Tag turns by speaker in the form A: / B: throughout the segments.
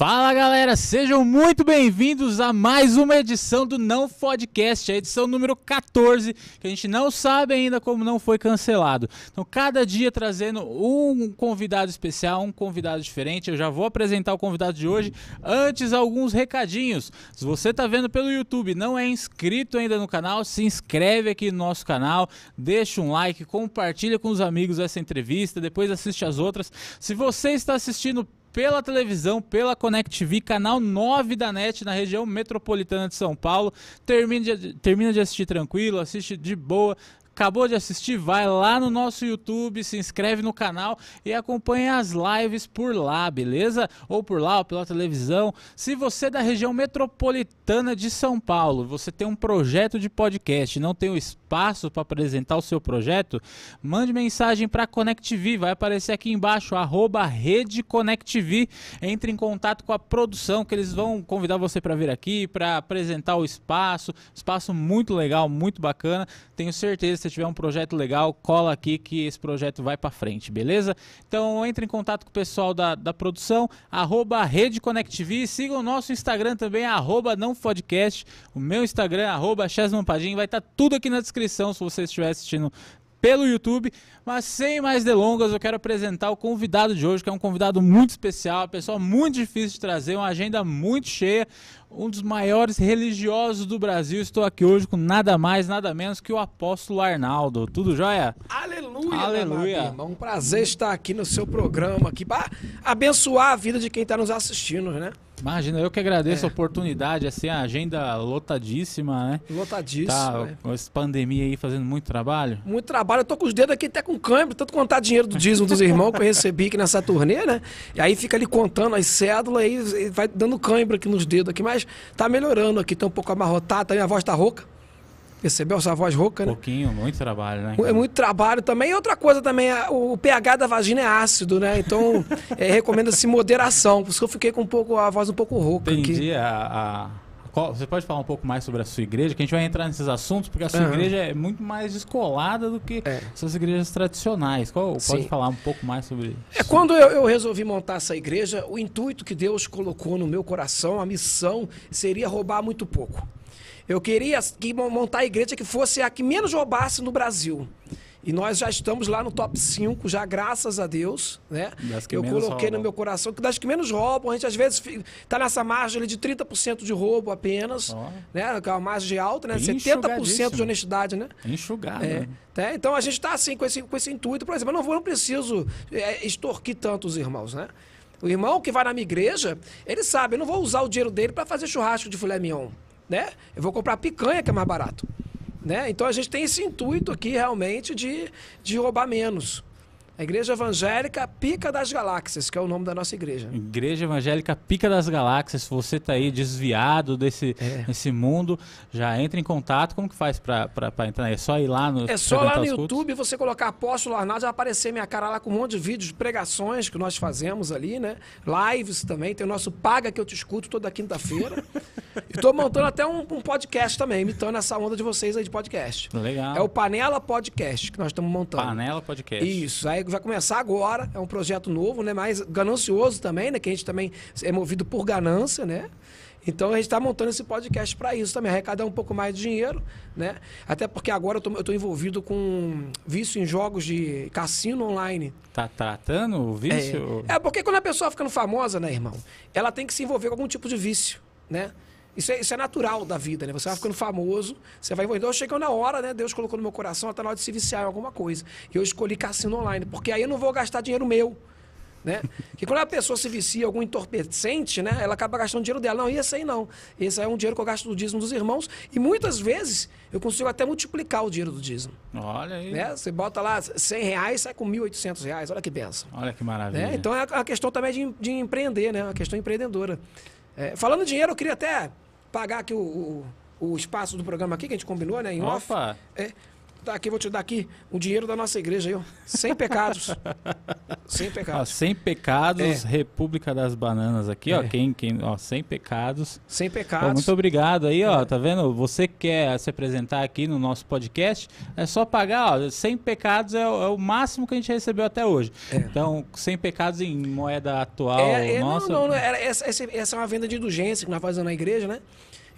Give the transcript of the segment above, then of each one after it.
A: Fala galera, sejam muito bem-vindos a mais uma edição do Não Podcast, a edição número 14, que a gente não sabe ainda como não foi cancelado. Então, cada dia trazendo um convidado especial, um convidado diferente. Eu já vou apresentar o convidado de hoje. Antes, alguns recadinhos. Se você está vendo pelo YouTube, não é inscrito ainda no canal, se inscreve aqui no nosso canal, deixa um like, compartilha com os amigos essa entrevista, depois assiste as outras. Se você está assistindo pela televisão, pela Connect TV, canal 9 da NET na região metropolitana de São Paulo. Termina de, termina de assistir tranquilo, assiste de boa, Acabou de assistir? Vai lá no nosso YouTube, se inscreve no canal e acompanhe as lives por lá, beleza? Ou por lá, ou pela televisão. Se você é da região metropolitana de São Paulo, você tem um projeto de podcast, não tem o espaço para apresentar o seu projeto, mande mensagem para ConnectV, vai aparecer aqui embaixo, arroba Rede ConnectV. Entre em contato com a produção, que eles vão convidar você para vir aqui, para apresentar o espaço. Espaço muito legal, muito bacana. Tenho certeza tiver um projeto legal, cola aqui que esse projeto vai para frente, beleza? Então entre em contato com o pessoal da, da produção, arroba Rede Connect siga o nosso Instagram também, arroba não podcast, o meu Instagram, arroba Padim, vai estar tá tudo aqui na descrição se você estiver assistindo pelo YouTube. Mas sem mais delongas, eu quero apresentar o convidado de hoje, que é um convidado muito especial, uma pessoa muito difícil de trazer, uma agenda muito cheia, um dos maiores religiosos do Brasil. Estou aqui hoje com nada mais, nada menos que o apóstolo Arnaldo. Tudo jóia?
B: Aleluia!
A: Aleluia!
B: Irmão. Um prazer estar aqui no seu programa, aqui para abençoar a vida de quem está nos assistindo, né?
A: Imagina, eu que agradeço é. a oportunidade, assim, a agenda lotadíssima, né?
B: Lotadíssima.
A: Tá, é. com essa pandemia aí fazendo muito trabalho.
B: Muito trabalho, eu tô com os dedos aqui até com câmbio, tanto contar dinheiro do dízimo dos irmãos que eu recebi aqui nessa turnê, né? E aí fica ali contando as cédulas e vai dando câimbra aqui nos dedos aqui, mas tá melhorando aqui, tá um pouco amarrotado, a voz tá rouca. Percebeu essa voz rouca,
A: né? Pouquinho, muito trabalho, né?
B: É muito trabalho também. E outra coisa também, o pH da vagina é ácido, né? Então, é, recomenda-se moderação. Por isso que eu fiquei com um pouco, a voz um pouco rouca
A: Entendi. Aqui. A, a... Qual, você pode falar um pouco mais sobre a sua igreja? Que a gente vai entrar nesses assuntos, porque a sua uhum. igreja é muito mais descolada do que é. essas igrejas tradicionais. Qual, pode falar um pouco mais sobre isso?
B: É, quando eu, eu, resolvi montar essa igreja, o intuito que Deus colocou no meu coração, a missão, seria roubar muito pouco. Eu queria que montar a igreja que fosse a que menos roubasse no Brasil. E nós já estamos lá no top 5, já graças a Deus, né? Eu coloquei roubam. no meu coração que das que menos roubam, a gente às vezes está nessa margem de 30% de roubo apenas, oh. né? Que é uma margem alta, né? 70% de honestidade, né?
A: Enxugado.
B: É. Né? Então a gente está assim com esse, com esse intuito, por exemplo, eu não, vou, não preciso é, extorquir tantos irmãos, né? O irmão que vai na minha igreja, ele sabe, eu não vou usar o dinheiro dele para fazer churrasco de filé mignon né? Eu vou comprar picanha, que é mais barato. Né? Então a gente tem esse intuito aqui realmente de, de roubar menos. A Igreja Evangélica Pica das Galáxias, que é o nome da nossa igreja.
A: Igreja Evangélica Pica das Galáxias. Se você está aí desviado desse, é. desse mundo, já entra em contato. Como que faz para entrar? É só ir lá no
B: É só lá no YouTube, você colocar Apóstolo Arnaldo, vai aparecer minha cara lá com um monte de vídeos de pregações que nós fazemos ali, né? Lives também. Tem o nosso Paga que eu te escuto toda quinta-feira. e estou montando até um, um, podcast também, imitando essa onda de vocês aí de podcast.
A: Legal.
B: É o Panela Podcast que nós estamos montando.
A: Panela Podcast.
B: Isso. Aí vai começar agora, é um projeto novo, né? Mais ganancioso também, né? Que a gente também é movido por ganância, né? Então a gente está montando esse podcast para isso também, arrecadar um pouco mais de dinheiro, né? Até porque agora eu estou envolvido com vício em jogos de cassino online.
A: Tá tratando o vício?
B: É, é porque quando a pessoa fica famosa, né, irmão? Ela tem que se envolver com algum tipo de vício, né? Isso é, isso é natural da vida, né? Você vai ficando famoso, você vai envolvendo. Chegou na hora, né? Deus colocou no meu coração até na hora de se viciar em alguma coisa. E eu escolhi cassino online, porque aí eu não vou gastar dinheiro meu. Né? Que quando a pessoa se vicia em algum entorpecente, né? Ela acaba gastando dinheiro dela. Não, esse aí não. Esse aí é um dinheiro que eu gasto no dízimo dos irmãos. E muitas vezes eu consigo até multiplicar o dinheiro do dízimo.
A: Olha aí.
B: Né? Você bota lá 100 reais, sai com 1.800 reais. Olha que benção.
A: Olha que maravilha.
B: Né? Então é a questão também de, de empreender, né? A questão empreendedora. É, falando em dinheiro, eu queria até pagar aqui o, o, o, espaço do programa aqui, que a gente combinou, né? Em
A: Opa. off.
B: É, Tá aqui, vou te dar aqui o dinheiro da nossa igreja aí, ó. Sem pecados. sem
A: Ó,
B: pecados.
A: sem pecados,
B: É.
A: República das Bananas aqui, ó.
B: É.
A: Quem, quem, ó, sem pecados.
B: Sem pecados.
A: muito obrigado aí, ó.
B: É.
A: Tá vendo? Você que quer se apresentar aqui no nosso podcast, é só pagar, ó. 100 pecados é, o- é o máximo que a gente recebeu até hoje.
B: É.
A: Então, 100 pecados em moeda atual,
B: É, é,
A: nossa.
B: não, não, não, era- essa- essa é uma venda de indulgência que nós fazemos na igreja, né?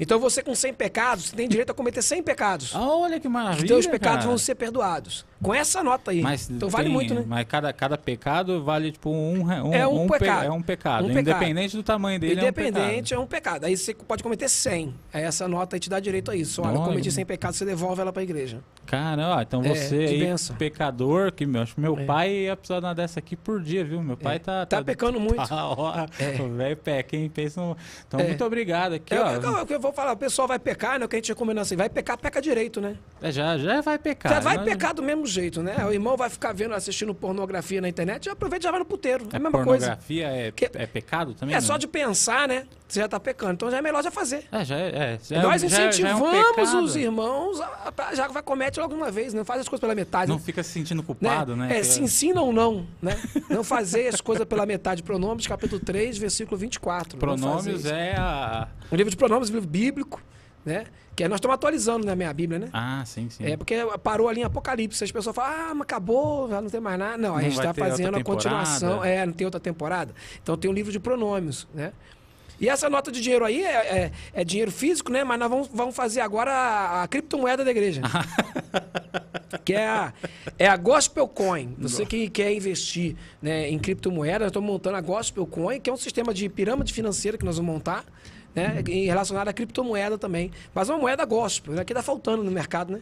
B: Então você com 100 pecados, você tem direito a cometer 100 pecados.
A: Ah, Olha que maravilha.
B: Os teus pecados
A: cara.
B: vão ser perdoados. Com essa nota aí.
A: Mas
B: então vale
A: tem-
B: muito, né?
A: Mas cada, cada pecado vale tipo um, um,
B: É um
A: pe-
B: pecado.
A: é um pecado.
B: Um pecado.
A: Independente do tamanho dele,
B: Independente é um pecado. Aí você pode cometer 100. Aí essa nota aí te dá direito a isso. Olha, eu cometi 100 pecados, você devolve ela pra igreja.
A: é um pecado. Cara, ó, então
B: É,
A: você
B: de
A: aí,
B: benção.
A: pecador, que meu, acho que meu
B: É.
A: pai ia precisar de uma dessa aqui por dia, viu? Meu pai tá,
B: Tá pecando muito.
A: Tá, ó,
B: É.
A: Velho peca, hein? Pensa no... Então,
B: É.
A: muito obrigado aqui,
B: É,
A: ó.
B: eu- que eu vou falar, o pessoal vai pecar, né? O que a gente recomenda assim, vai pecar, peca direito, né?
A: É, já, já vai pecar.
B: já vai
A: nós-
B: pecar do mesmo jeito, né? O irmão vai ficar vendo, assistindo pornografia na internet, já aproveita e já vai no puteiro. É a mesma coisa.
A: pornografia é, é pecado também?
B: É
A: né?
B: só de pensar, né? Você já tá pecando. Então já é melhor já fazer.
A: É, já é. é, já é-
B: Nós
A: já- já é um
B: incentivamos
A: pecado.
B: os irmãos, a, a- já vai comete logo uma vez, não faz as coisas pela metade.
A: Não
B: né?
A: fica se sentindo culpado, né?
B: É,
A: Que-
B: se ensina ou não, né? Não fazer as coisas pela metade. Pronomes, capítulo 3, versículo 24. Não fazer
A: Pronomes é a.
B: O livro de pronomes, o livro bíblico, né? Que aí nós estamos atualizando na minha Bíblia, né?
A: Ah, sim, sim.
B: É porque parou ali em Apocalipse. As pessoas falam, ah, mas acabou, já não tem mais nada. Não, a
A: Não
B: gente
A: vai
B: está fazendo a continuação. É, não tem outra temporada. Então tem um livro de pronomes, né? E essa nota de dinheiro aí é, é- é dinheiro físico, né? Mas nós vamos, vamos fazer agora a, a criptomoeda da igreja. que é a, é a Gospel Coin. Você que quer investir né, em criptomoeda, nós estamos montando a Gospel Coin, que é um sistema de pirâmide financeira que nós vamos montar. Né, e relacionado à criptomoeda também. Mas uma moeda gospel, né? Que tá faltando no mercado, né?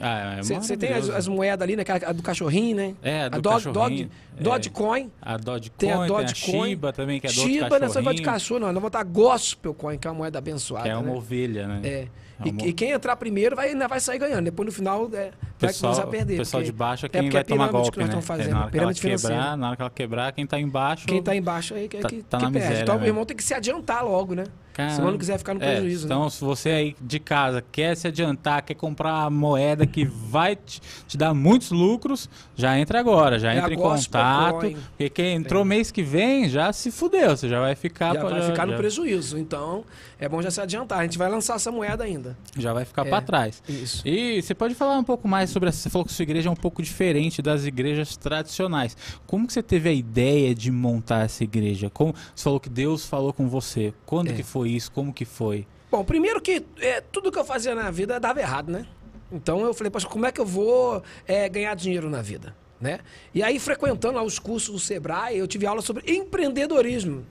A: Ah, é
B: Você tem as, as moedas ali, né? Aquela- A do cachorrinho, né?
A: É, a do
B: Dog,
A: cachorrinho,
B: Dog,
A: é.
B: Dogecoin.
A: A Dogecoin,
B: Tem a
A: a
B: Dogecoin.
A: Shiba também, que é do
B: Shiba,
A: outro
B: não é só de cachorro, não. Nós vamos botar Gospel Coin, que é uma moeda abençoada.
A: que é uma
B: né?
A: ovelha, né?
B: É.
A: É
B: E,
A: uma-
B: e quem entrar primeiro vai, ainda vai sair ganhando. Depois no final é, vai
A: pessoal,
B: começar a perder.
A: O pessoal de baixo é
B: é
A: quem
B: porque
A: vai
B: é
A: tomar golpe,
B: que nós
A: né?
B: estamos fazendo,
A: É, na hora que ela quebrar, na hora que ela quebrar, quem tá embaixo...
B: Quem está embaixo aí que,
A: Tá-
B: que,
A: tá
B: que perde.
A: miséria,
B: então o
A: né?
B: irmão tem que se adiantar logo, né?
A: Caramba.
B: Não quiser ficar no
A: É,
B: prejuízo. né?
A: então, se você aí de casa quer se adiantar, quer comprar uma moeda que vai te, te dar muitos lucros, já entra agora, já
B: É
A: entra
B: a
A: em contato. Porque quem entrou mês que vem já se fudeu, você já vai ficar...
B: já
A: pra-
B: vai ficar no
A: já-
B: prejuízo. Então, é bom já se adiantar. A gente vai lançar essa moeda ainda.
A: Já vai ficar
B: É.
A: pra trás.
B: Isso.
A: E você pode falar um pouco mais sobre essa. Você falou que sua igreja é um pouco diferente das igrejas tradicionais. Como que você teve a ideia de montar essa igreja? Como você falou que Deus falou com você? Quando
B: É.
A: que foi isso? Como que foi?
B: Bom, primeiro que é, tudo que eu fazia na vida dava errado, né? Então eu falei, poxa, como é que eu vou é, ganhar dinheiro na vida? Né? E aí, frequentando lá os cursos do Sebrae, eu tive aula sobre empreendedorismo.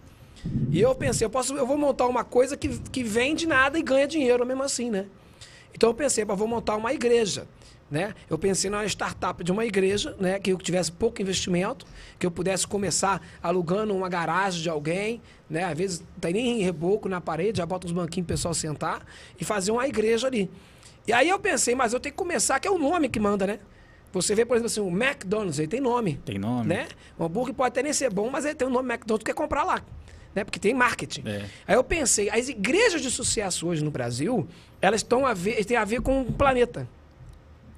B: E eu pensei, eu, posso, eu vou montar uma coisa que, que vende nada e ganha dinheiro mesmo assim, né? Então eu pensei, vou montar uma igreja. Né? Eu pensei numa startup de uma igreja, né? que eu tivesse pouco investimento, que eu pudesse começar alugando uma garagem de alguém, né? às vezes não tem nem reboco na parede, já bota uns banquinhos pro pessoal sentar e fazer uma igreja ali. E aí eu pensei, mas eu tenho que começar, que é o nome que manda, né? Você vê, por exemplo, assim, o McDonald's, ele tem nome.
A: Tem nome?
B: Né? O hambúrguer pode até nem ser bom, mas ele tem o nome McDonald's, tu quer comprar lá. Né? Porque tem marketing.
A: É.
B: Aí eu pensei, as igrejas de sucesso hoje no Brasil, elas estão a ver, têm a ver com o planeta.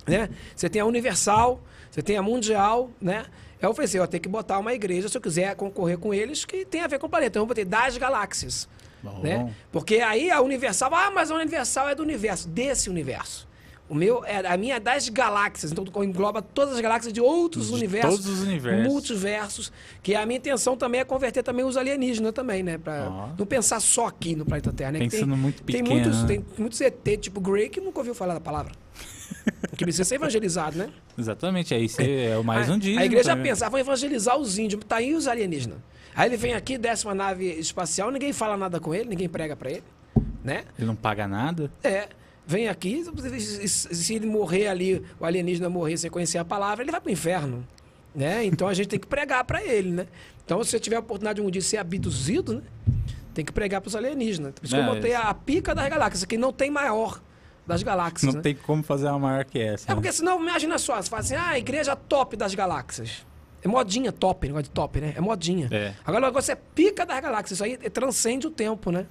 B: Né? Você tem a Universal, você tem a Mundial, né? Eu pensei, eu tenho que botar uma igreja, se eu quiser concorrer com eles, que tem a ver com o planeta. Então eu vou ter das galáxias.
A: Bom.
B: Né? Porque aí a Universal, ah, mas a Universal é do universo, desse universo. O meu, é, a minha é das galáxias, então engloba todas as galáxias de outros
A: De
B: universos.
A: todos os universos.
B: Multiversos. Que a minha intenção também é converter também os alienígenas também, né? Pra
A: Ó.
B: não pensar só aqui no planeta Terra, né?
A: Pensando muito
B: tem
A: pequeno,
B: muitos,
A: né?
B: tem muitos ET, tipo Grey, que nunca ouviu falar da palavra. Que precisa ser evangelizado, né?
A: Exatamente, aí você é o mais um dia.
B: A igreja pensa, ah, vão evangelizar os índios, tá aí os alienígenas. Aí ele vem aqui, desce uma nave espacial, ninguém fala nada com ele, ninguém prega pra ele, né?
A: Ele não paga nada.
B: É, vem aqui, se, ele morrer ali, o alienígena morrer sem conhecer a palavra, ele vai pro inferno, né? Então a gente tem que pregar pra ele, né? Então se você tiver a oportunidade de um dia ser abduzido, né? Tem que pregar pros alienígenas. Por isso que eu
A: É,
B: botei a pica das galáxias, que não tem maior das galáxias,
A: Não
B: né?
A: tem como fazer uma maior que essa.
B: É
A: né?
B: porque senão, imagina só, você fala assim, ah, a igreja top das galáxias. É modinha top, negócio de top, né? É modinha.
A: É.
B: Agora o negócio é pica das galáxias, isso aí transcende o tempo, né?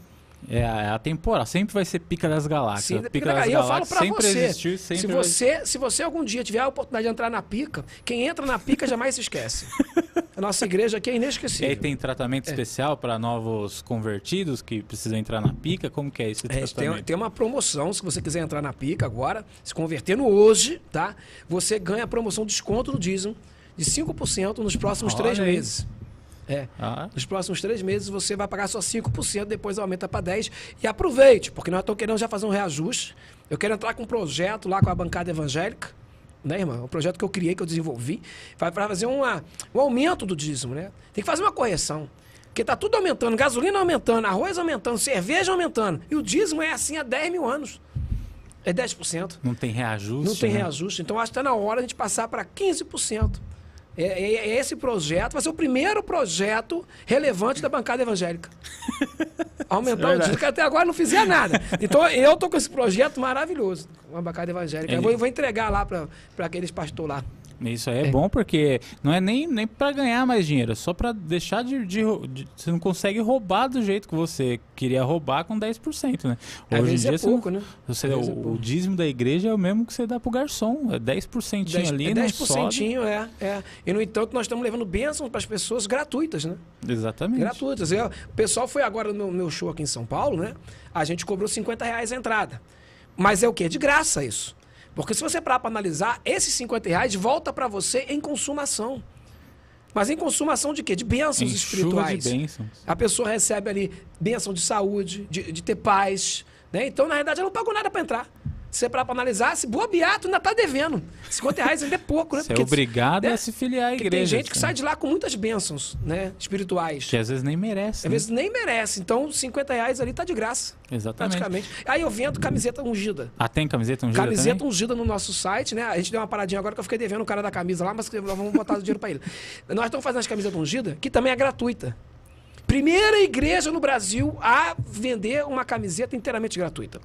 A: É, a- é a temporal, sempre vai ser pica das galáxias.
B: Sim,
A: pica
B: pica
A: das
B: da- eu falo
A: galáxias
B: pra
A: sempre
B: você,
A: existiu, sempre
B: se
A: vai-
B: você, se você algum dia tiver a oportunidade de entrar na pica, quem entra na pica jamais se esquece. A nossa igreja aqui é
A: E aí
B: inesquecível.
A: tem tratamento especial para novos convertidos que precisam entrar na pica? Como que é esse
B: É, tem,
A: tratamento?
B: tem uma promoção, se você quiser entrar na pica agora, se convertendo hoje, tá? Você ganha a promoção desconto no dízimo de 5% nos próximos
A: Olha
B: três
A: aí.
B: meses. É.
A: Ah,
B: Nos próximos três meses você vai pagar só 5%, depois aumenta para 10%. E aproveite, porque nós estamos querendo já fazer um reajuste. Eu quero entrar com um projeto lá com a bancada evangélica, né, irmão? Um projeto que eu criei, que eu desenvolvi. Vai para fazer uma, um aumento do dízimo, né? Tem que fazer uma correção. Porque tá tudo aumentando, gasolina aumentando, arroz aumentando, cerveja aumentando. E o dízimo é assim há 10 mil anos. É 10%.
A: não tem reajuste?
B: Não tem
A: né?
B: reajuste. Então acho que está na hora de a gente passar para 15%. É, é- é esse projeto vai ser o primeiro projeto relevante da bancada evangélica. Aumentar o
A: verdade.
B: dízimo, que até agora não fizia nada. Então eu tô com esse projeto maravilhoso, com a bancada evangélica. Eu vou, eu vou entregar lá para aqueles pastores lá.
A: Isso aí é, bom porque não é nem, nem para ganhar mais dinheiro, é só para deixar de, de, de- Você não consegue roubar do jeito que você queria roubar com 10%, né?
B: Às vezes é
A: você
B: pouco,
A: não-
B: né?
A: Você, o,
B: é
A: o dízimo da igreja é o mesmo que você dá pro garçom. É 10%
B: 10,
A: ali,
B: é
A: não
B: 10%
A: sobe.
B: é, é. E no entanto, nós estamos levando bênçãos para as pessoas gratuitas, né?
A: Exatamente.
B: gratuitas. Eu- o pessoal foi agora no meu, meu show aqui em São Paulo, né? A gente cobrou 50 reais a entrada. Mas é o quê? De graça isso. Porque se você parar para analisar, esses 50 reais volta para você em consumação. Mas em consumação de quê? De bênçãos
A: Em
B: espirituais.
A: de bênçãos.
B: A pessoa recebe ali bênção de saúde, de, de ter paz. Né? Então, na realidade, ela não pagou nada para entrar. Se você parar para analisar, se boa beato ainda está devendo. 50 reais ainda é pouco, né?
A: Você é obrigado
B: né?
A: a se filiar à
B: Porque
A: igreja.
B: tem gente que
A: assim,
B: sai de lá com muitas bênçãos né? espirituais.
A: Que às vezes nem merece.
B: Às
A: né?
B: vezes nem merece. Então, 50 reais ali tá de graça.
A: Exatamente.
B: Praticamente. Aí eu vendo camiseta ungida.
A: Ah, tem camiseta ungida
B: Camiseta
A: também?
B: ungida no nosso site, né? A gente deu uma paradinha agora que eu fiquei devendo o cara da camisa lá, mas nós vamos botar o dinheiro pra ele. Nós estamos fazendo as camisetas ungidas, que também é gratuita. Primeira igreja no Brasil a vender uma camiseta inteiramente gratuita.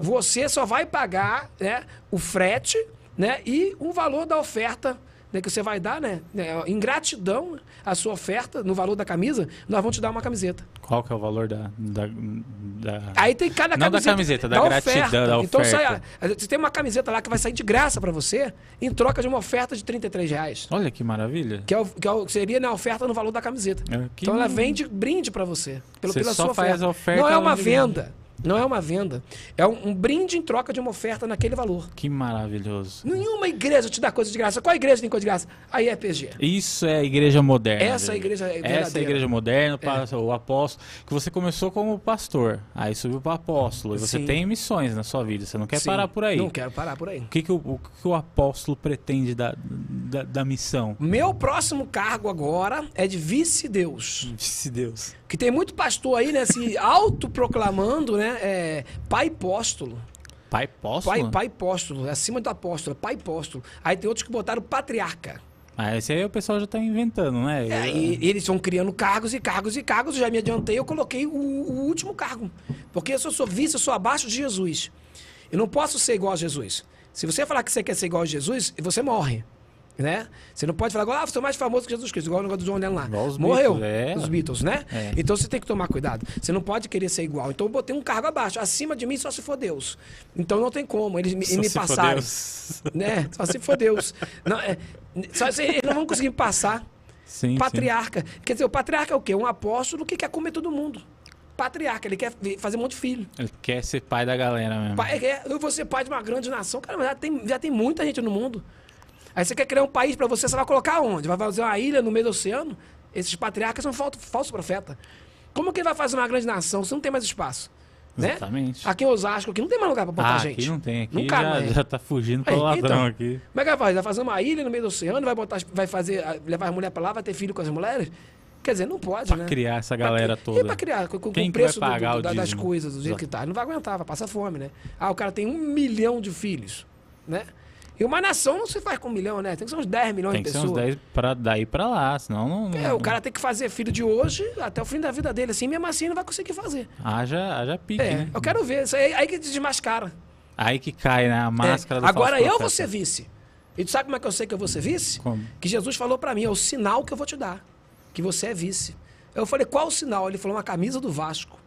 B: Você só vai pagar né, o frete né, e o valor da oferta né, que você vai dar, né? né, Em gratidão à sua oferta, no valor da camisa, nós vamos te dar uma camiseta.
A: Qual que é o valor da... da, da-
B: Aí tem cada
A: Não da
B: camiseta.
A: camiseta, da gratidão, da
B: Então
A: oferta.
B: sai, você tem uma camiseta lá que vai sair de graça pra você em troca de uma oferta de 33 reais.
A: Olha que maravilha.
B: Que, é o, que é o- seria na oferta no valor da camiseta.
A: É, que
B: então ela vende brinde pra você. Pelo,
A: Você
B: pela
A: só
B: sua
A: faz
B: oferta.
A: a oferta
B: Não é uma venda. Não é uma venda. É um, um brinde em troca de uma oferta naquele valor.
A: Que maravilhoso.
B: Nenhuma igreja te dá coisa de graça. Qual igreja tem coisa de graça? A IEPG.
A: Isso é a igreja moderna.
B: Essa é igreja
A: Essa é a
B: verdadeira.
A: igreja moderna, pa- o apóstolo. Que você começou como pastor, aí subiu para apóstolo. E você
B: Sim.
A: tem missões na sua vida. Você não quer
B: Sim.
A: parar por aí.
B: Não quero parar por aí.
A: O que, que, o, o que o apóstolo pretende da, da, da missão?
B: Meu próximo cargo agora é de vice-deus.
A: Disse Deus.
B: Que tem muito pastor aí, né, se autoproclamando, né, é, pai apóstolo.
A: Pai apóstolo?
B: Pai, pai apóstolo, acima do apóstolo, pai apóstolo. Aí tem outros que botaram patriarca.
A: Ah, esse aí o pessoal já tá inventando, né?
B: É, e eles vão criando cargos e cargos e cargos. Eu já me adiantei, eu coloquei o, o último cargo. Porque se eu sou vice, eu sou abaixo de Jesus. Eu não posso ser igual a Jesus. Se você falar que você quer ser igual a Jesus, você morre. Né? Você não pode falar, ah, você é mais famoso que Jesus Cristo, igual o negócio do John Lennon lá. Morreu.
A: É.
B: Os Beatles, né?
A: É.
B: Então você tem que tomar cuidado. Você não pode querer ser igual. Então eu botei um cargo abaixo. Acima de mim só se for Deus. Então não tem como eles me, me passarem. Né? Só se for Deus. Não, é, só se, eles não vão conseguir me passar.
A: Sim,
B: Patriarca. Quer dizer, o patriarca é o quê? Um apóstolo que quer comer todo mundo. Patriarca, ele quer fazer um monte de filho.
A: sim. Ele quer ser pai da galera mesmo.
B: Pai, eu vou ser pai de uma grande nação. Cara, mas já tem, já tem muita gente no mundo. Aí você quer criar um país pra você, você vai colocar onde? Vai fazer uma ilha no meio do oceano? Esses patriarcas são falso, falso profeta. Como que ele vai fazer uma grande nação se não tem mais espaço? Né?
A: Exatamente.
B: Aqui em Osasco, aqui não tem mais lugar pra botar
A: ah,
B: gente.
A: aqui não tem. Aqui
B: Não cabe
A: já,
B: mais.
A: já tá fugindo pro
B: Aí,
A: ladrão
B: então,
A: aqui.
B: Como é que vai fazer? Vai fazer uma ilha no meio do oceano, vai botar, vai fazer, ah, levar as mulheres pra lá, vai ter filho com as mulheres? Quer dizer, não pode,
A: Pra
B: né?
A: criar essa
B: Pra
A: galera
B: cri-
A: toda.
B: E pra criar, com, com
A: Quem
B: o preço do-
A: pagar
B: do-
A: o
B: da- das coisas, do jeito
A: Exato.
B: que tá. Ele não vai aguentar, vai passar fome, né? Ah, o cara tem um milhão de filhos, né? E uma nação não se faz com um milhão, né? Tem que ser uns 10 milhões
A: Tem que
B: de
A: ser
B: pessoas.
A: uns 10 pra daí pra lá, senão não.
B: É,
A: não-
B: o cara tem que fazer filho de hoje até o fim da vida dele, assim, mesmo assim não vai conseguir fazer.
A: Haja, haja pique,
B: É,
A: né?
B: eu quero ver, isso aí, aí que desmascara.
A: Aí que cai, né? A máscara
B: É,
A: do
B: Agora eu vou ser vice. E tu sabe como é que eu sei que eu vou ser vice?
A: Como?
B: Que Jesus falou pra mim, é o sinal que eu vou te dar. Que você é vice. Eu falei, qual o sinal? Ele falou, uma camisa do Vasco.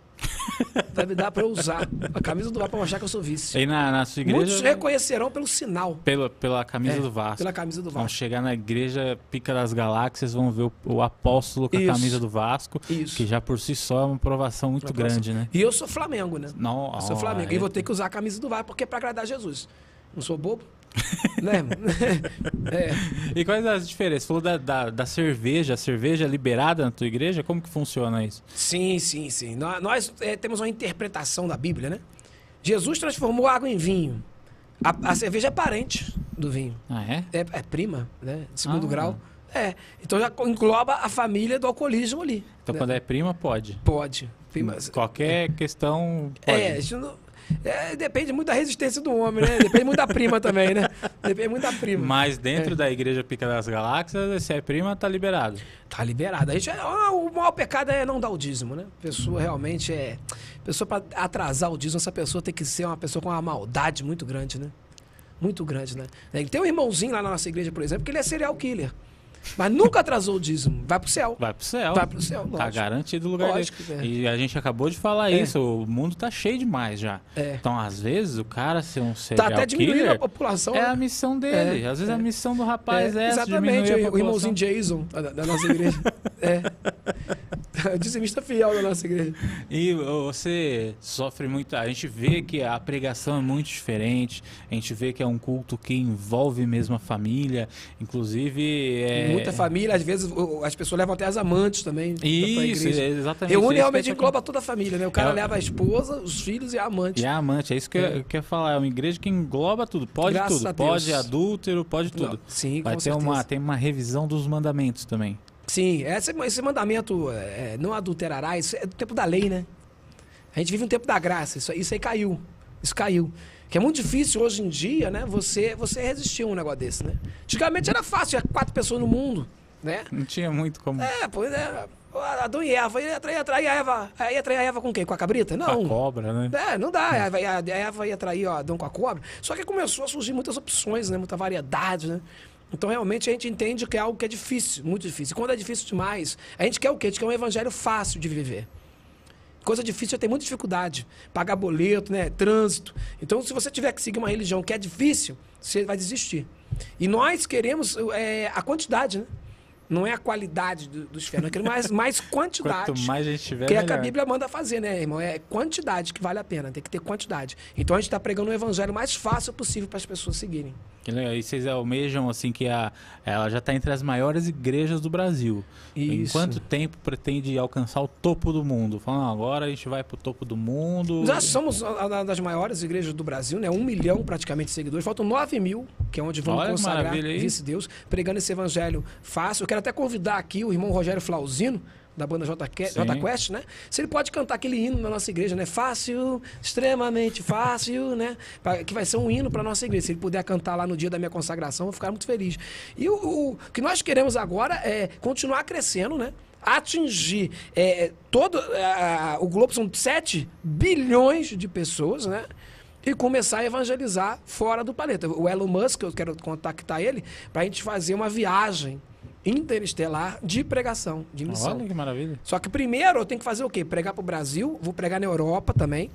B: Vai me dar para eu usar a camisa do VAR para mostrar que eu sou vice.
A: E na, na sua igreja.
B: Muitos reconhecerão pelo sinal.
A: Pela, pela camisa
B: É,
A: do Vasco.
B: Pela camisa do
A: Vão
B: Vasco.
A: chegar na igreja Pica das Galáxias, vão ver o, o apóstolo com a
B: Isso.
A: camisa do Vasco,
B: Isso.
A: que já por si só é uma aprovação muito grande, né?
B: E eu sou Flamengo, né?
A: Não,
B: Eu sou Flamengo.
A: é-
B: E vou ter que usar a camisa do VAR porque é para agradar Jesus. Não sou bobo? né, é.
A: E quais as diferenças? Você falou da, da, da cerveja, a cerveja é liberada na tua igreja? Como que funciona isso?
B: Sim, sim, sim. Nó- Nós, eh, temos uma interpretação da Bíblia, né? Jesus transformou água em vinho. A, a cerveja é parente do vinho.
A: Ah, é?
B: É, é prima, né? De segundo
A: Ah.
B: grau. É. Então já engloba a família do alcoolismo ali.
A: Então
B: né?
A: quando é prima, pode.
B: Pode. Prima,
A: Qualquer questão pode.
B: É, a gente não- é, depende muito da resistência do homem, né? Depende muito da prima também, né? Depende muito da prima.
A: Mas
B: É.
A: dentro da igreja Pica das Galáxias, se é prima, tá liberado.
B: Tá liberado. A gente, é- o maior pecado é não dar o dízimo, né? Pessoa realmente é. Pessoa para atrasar o dízimo, essa pessoa tem que ser uma pessoa com uma maldade muito grande, né? Muito grande, né? Tem um irmãozinho lá na nossa igreja, por exemplo, que ele é serial killer. Mas nunca atrasou o dízimo. Vai pro céu.
A: Vai pro céu.
B: Vai pro céu,
A: Tá
B: lógico.
A: garantido o lugar
B: Lógico,
A: dele.
B: é.
A: E a gente acabou de falar
B: É.
A: isso, o mundo tá cheio demais já.
B: É.
A: Então, às vezes, o cara ser um serial
B: Tá até diminuindo a população.
A: é
B: né?
A: a missão dele.
B: É,
A: às vezes
B: é.
A: a missão do rapaz é,
B: É,
A: essa,
B: exatamente, o, irmãozinho Jason da, da nossa igreja. é. Dizimista fiel da nossa igreja.
A: E você sofre muito. A gente vê que a pregação é muito diferente. A gente vê que é um culto que envolve mesmo a família. Inclusive. É...
B: Muita família, às vezes as pessoas levam até as amantes também.
A: Isso,
B: igreja.
A: é exatamente.
B: Reúne realmente engloba toda a família, né? O cara
A: É.
B: leva a esposa, os filhos e a amante.
A: E a amante, é isso que eu-
B: É.
A: quero falar. É uma igreja que engloba tudo. Pode
B: Graças
A: tudo. Pode adúltero, pode tudo.
B: Sim,
A: Vai
B: com
A: ter
B: certeza.
A: uma, tem uma revisão dos mandamentos também.
B: Sim, esse, esse mandamento, é, não adulterará, isso é do tempo da lei, né? A gente vive um tempo da graça, isso, isso aí caiu. Isso caiu. Que é muito difícil hoje em dia, né? Você, você resistir a um negócio desse, né? Antigamente era fácil, tinha quatro pessoas no mundo, né?
A: Não tinha muito como.
B: É, pois é. Adão e Eva, ia trair, ia trair a Eva. Ia trair a Eva com quem? Com a cabrita?
A: com
B: Não.
A: a cobra, né?
B: É, não dá. A Eva, ia- a Eva ia trair ó, Adão com a cobra. Só que começou a surgir muitas opções, né? Muita variedade, né? Então, realmente, a gente entende que é algo que é difícil, muito difícil. E quando é difícil demais, a gente quer o quê? A gente quer um evangelho fácil de viver. Coisa difícil, tem muita dificuldade. Pagar boleto, né? Trânsito. Então, se você tiver que seguir uma religião que é difícil, você vai desistir. E nós queremos é, a quantidade, né? Não é a qualidade do- dos fé, nós queremos mais, mais quantidade.
A: Quanto mais a gente tiver,
B: Que é
A: melhor.
B: que a Bíblia manda fazer, né, irmão? É quantidade que vale a pena, tem que ter quantidade. Então a gente está pregando o evangelho mais fácil possível para as pessoas seguirem.
A: E vocês almejam, assim, que a, ela já está entre as maiores igrejas do Brasil. Em
B: Isso.
A: quanto tempo pretende alcançar o topo do mundo? Falando, "Ah, agora a gente vai pro topo do mundo.
B: Já somos a- a- das maiores igrejas do Brasil, né? Um milhão praticamente de seguidores. Faltam nove mil, que é onde vamos
A: Olha
B: consagrar
A: aí.
B: vice-deus, pregando esse evangelho fácil. Eu quero até convidar aqui o irmão Rogério Flauzino, da banda J, Que-. J Quest, né? Se ele pode cantar aquele hino na nossa igreja, né? Fácil, extremamente fácil, né? Pra- que vai ser um hino para nossa igreja. Se ele puder cantar lá no dia da minha consagração, eu vou ficar muito feliz. E o, o que nós queremos agora é continuar crescendo, né? Atingir é, todo. a- a- o Globo são 7 bilhões de pessoas, né? E começar a evangelizar fora do planeta. O Elon Musk, eu quero contactar ele, para a gente fazer uma viagem interestelar de pregação, de missão.
A: Olha que maravilha.
B: Só que primeiro eu tenho que fazer o quê? Pregar para o Brasil, vou pregar na Europa também.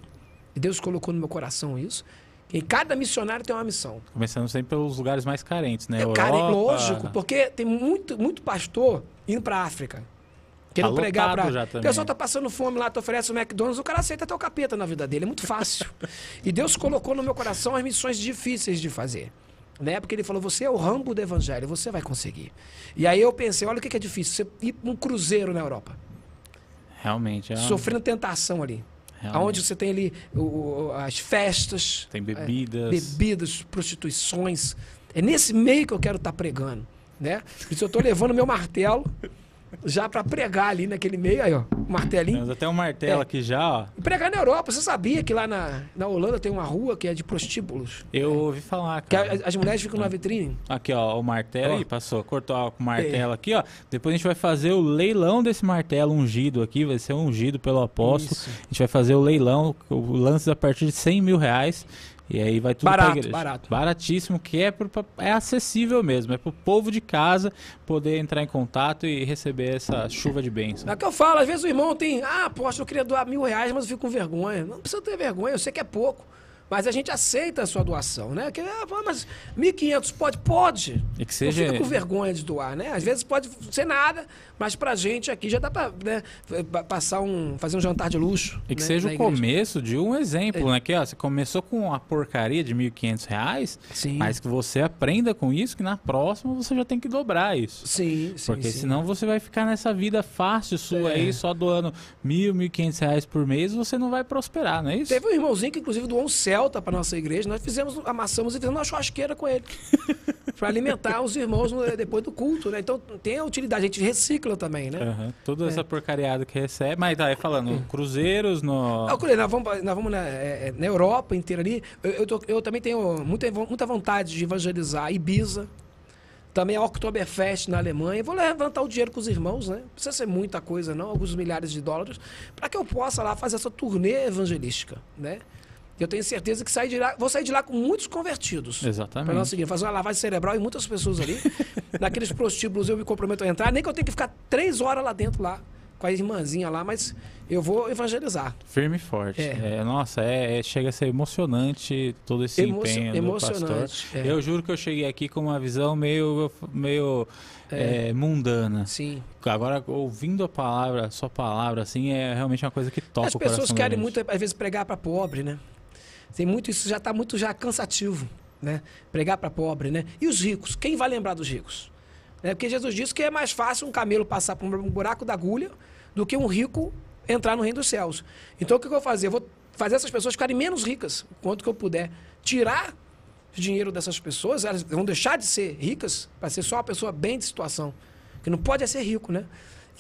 B: E Deus colocou no meu coração isso. E cada missionário tem uma missão.
A: Começando sempre pelos lugares mais carentes, né?
B: É, cara,
A: Europa,
B: lógico, porque tem muito, muito pastor indo para África. Querendo
A: Tá
B: pregar para. O pessoal tá passando fome lá, tu oferece o McDonald's, o cara aceita até o capeta na vida dele. É muito fácil. e Deus colocou no meu coração as missões difíceis de fazer. Né? Porque ele falou: você é o rambo do evangelho, você vai conseguir. E aí eu pensei: olha o que é difícil, você ir para um cruzeiro na Europa,
A: Realmente. É
B: sofrendo tentação ali.
A: realmente.
B: Onde você tem ali o- as festas,
A: Tem bebidas.
B: bebidas, prostituições. É nesse meio que eu quero estar pregando, né? Por isso eu estou levando meu martelo já para pregar ali naquele meio, aí ó, o martelinho.
A: Temos até um martelo
B: É.
A: aqui já, ó.
B: Pregar na Europa, você sabia que lá na, na Holanda tem uma rua que é de prostíbulos?
A: Eu ouvi falar,
B: Que
A: cara.
B: a- as mulheres ficam na vitrine?
A: Aqui, ó, o martelo
B: Ó. É.
A: aí, passou, cortou com o martelo aqui, ó. Depois a gente vai fazer o leilão desse martelo ungido aqui, vai ser ungido pelo apóstolo.
B: Isso.
A: A gente vai fazer o leilão, o lance a partir de 100 mil reais. E aí vai tudo
B: Barato,
A: pra igreja.
B: barato.
A: Baratíssimo, que é, pro, é acessível mesmo. É pro povo de casa poder entrar em contato e receber essa chuva de bênção.
B: É o que eu falo, às vezes o irmão tem, ah, poxa, eu queria doar mil reais, mas eu fico com vergonha. Não precisa ter vergonha, eu sei que é pouco. Mas a gente aceita a sua doação, né? Que, ah, mas 1.500 pode? Pode.
A: E que seja-
B: Não fica com vergonha de doar, né? Às vezes pode ser nada, mas pra gente aqui já dá pra né, pa- passar um, fazer um jantar de luxo.
A: E que
B: né,
A: seja o começo de um exemplo,
B: É.
A: né? Que ó, você começou com uma porcaria de 1.500 reais,
B: Sim.
A: mas que você aprenda com isso, que na próxima você já tem que dobrar isso.
B: Sim, sim.
A: Porque
B: sim.
A: senão você vai ficar nessa vida fácil sua
B: É.
A: aí, só doando mil, mil e quinhentos reais por mês, você não vai prosperar, não é isso?
B: Teve um irmãozinho que, inclusive, doou um Celta pra nossa igreja. Nós fizemos, amassamos e fizemos uma churrasqueira com ele. pra alimentar os irmãos no- depois do culto, né? Então tem a utilidade, a gente recicla também, né?
A: Aham, Toda
B: É.
A: essa porcariada que recebe. Mas tá aí falando, cruzeiros no.
B: Ah, nós vamos, nós vamos na, é, é, na Europa inteira ali. Eu, eu, tô- eu também tenho muita, muita vontade de evangelizar Ibiza. Também a Oktoberfest na Alemanha. Vou levantar o dinheiro com os irmãos, né? Não precisa ser muita coisa, não, alguns milhares de dólares, para que eu possa lá fazer essa turnê evangelística, né? Eu tenho certeza que sair de lá, vou sair de lá com muitos convertidos.
A: Exatamente.
B: Para igreja, fazer uma lavagem cerebral em muitas pessoas ali. Naqueles prostíbulos eu me comprometo a entrar, nem que eu tenha que ficar três horas lá dentro lá, com a irmãzinha lá, mas eu vou evangelizar.
A: Firme e forte.
B: É.
A: É, nossa, é, é- chega a ser emocionante todo esse
B: Emo-
A: empenho do pastor.
B: emocionante, é.
A: Eu juro que eu cheguei aqui com uma visão meio, meio é, mundana.
B: Sim.
A: Agora, ouvindo a palavra, a sua palavra, assim, é realmente uma coisa que toca
B: As pessoas querem muito, às vezes, pregar para pobre, né? Tem muito, isso já está muito já cansativo, né? Pregar para pobre, né? E os ricos? Quem vai lembrar dos ricos? Né? Porque Jesus disse que é mais fácil um camelo passar por um buraco da agulha do que um rico entrar no reino dos céus. Então, o que eu vou fazer? Eu vou fazer essas pessoas ficarem menos ricas, quanto que eu puder. Tirar dinheiro dessas pessoas, elas vão deixar de ser ricas para ser só uma pessoa bem de situação. Que não pode é ser rico, né?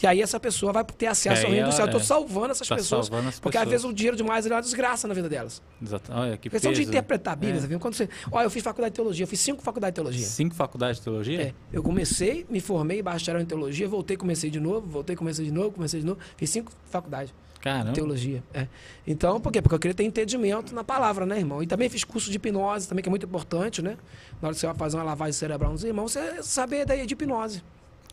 B: E aí essa pessoa vai ter acesso
A: É,
B: ao reino do céu. Eu estou
A: é.
B: salvando essas
A: Tá
B: pessoas.
A: salvando
B: porque às
A: pessoas.
B: vezes o dinheiro demais é uma desgraça na vida delas.
A: Exato. Olha, que
B: Questão de
A: peso.
B: interpretar a Bíblia,
A: É.
B: vendo? Quando você. Olha, eu fiz faculdade de teologia, eu fiz cinco faculdades de teologia.
A: Cinco faculdades de teologia?
B: É, eu comecei, me formei bacharel em teologia, voltei, comecei de novo, voltei, comecei de novo, comecei de novo, fiz cinco faculdades de
A: Caramba.
B: teologia. É. Então, por quê? Porque eu queria ter entendimento na palavra, né, irmão? E também fiz curso de hipnose, também, que é muito importante, né? Na hora que você vai fazer uma lavagem cerebral nos irmãos, você saber daí de hipnose.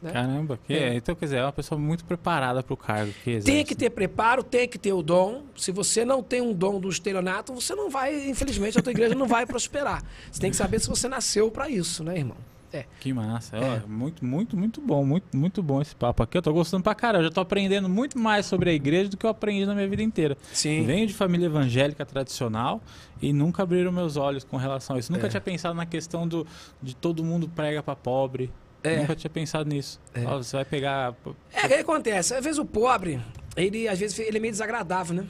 B: Né?
A: Caramba, que
B: É.
A: então quer dizer, é uma pessoa muito preparada para o cargo que exerce.
B: Tem que ter preparo, tem que ter o dom. Se você não tem um dom do estelionato, você não vai, infelizmente, a tua igreja não vai prosperar. Você tem que saber se você nasceu para isso, né, irmão? É.
A: Que massa.
B: É.
A: Ó, muito, muito, muito bom. Muito, muito bom esse papo aqui. Eu tô gostando pra caramba. Eu já tô aprendendo muito mais sobre a igreja do que eu aprendi na minha vida inteira.
B: Sim.
A: Venho de família evangélica tradicional e nunca abriram meus olhos com relação a isso. Nunca
B: É.
A: tinha pensado na questão do, de todo mundo prega pra pobre.
B: É.
A: Nunca tinha pensado nisso.
B: É.
A: Ó, você vai pegar.
B: É, o que acontece? Às vezes o pobre, ele às vezes ele é meio desagradável, né?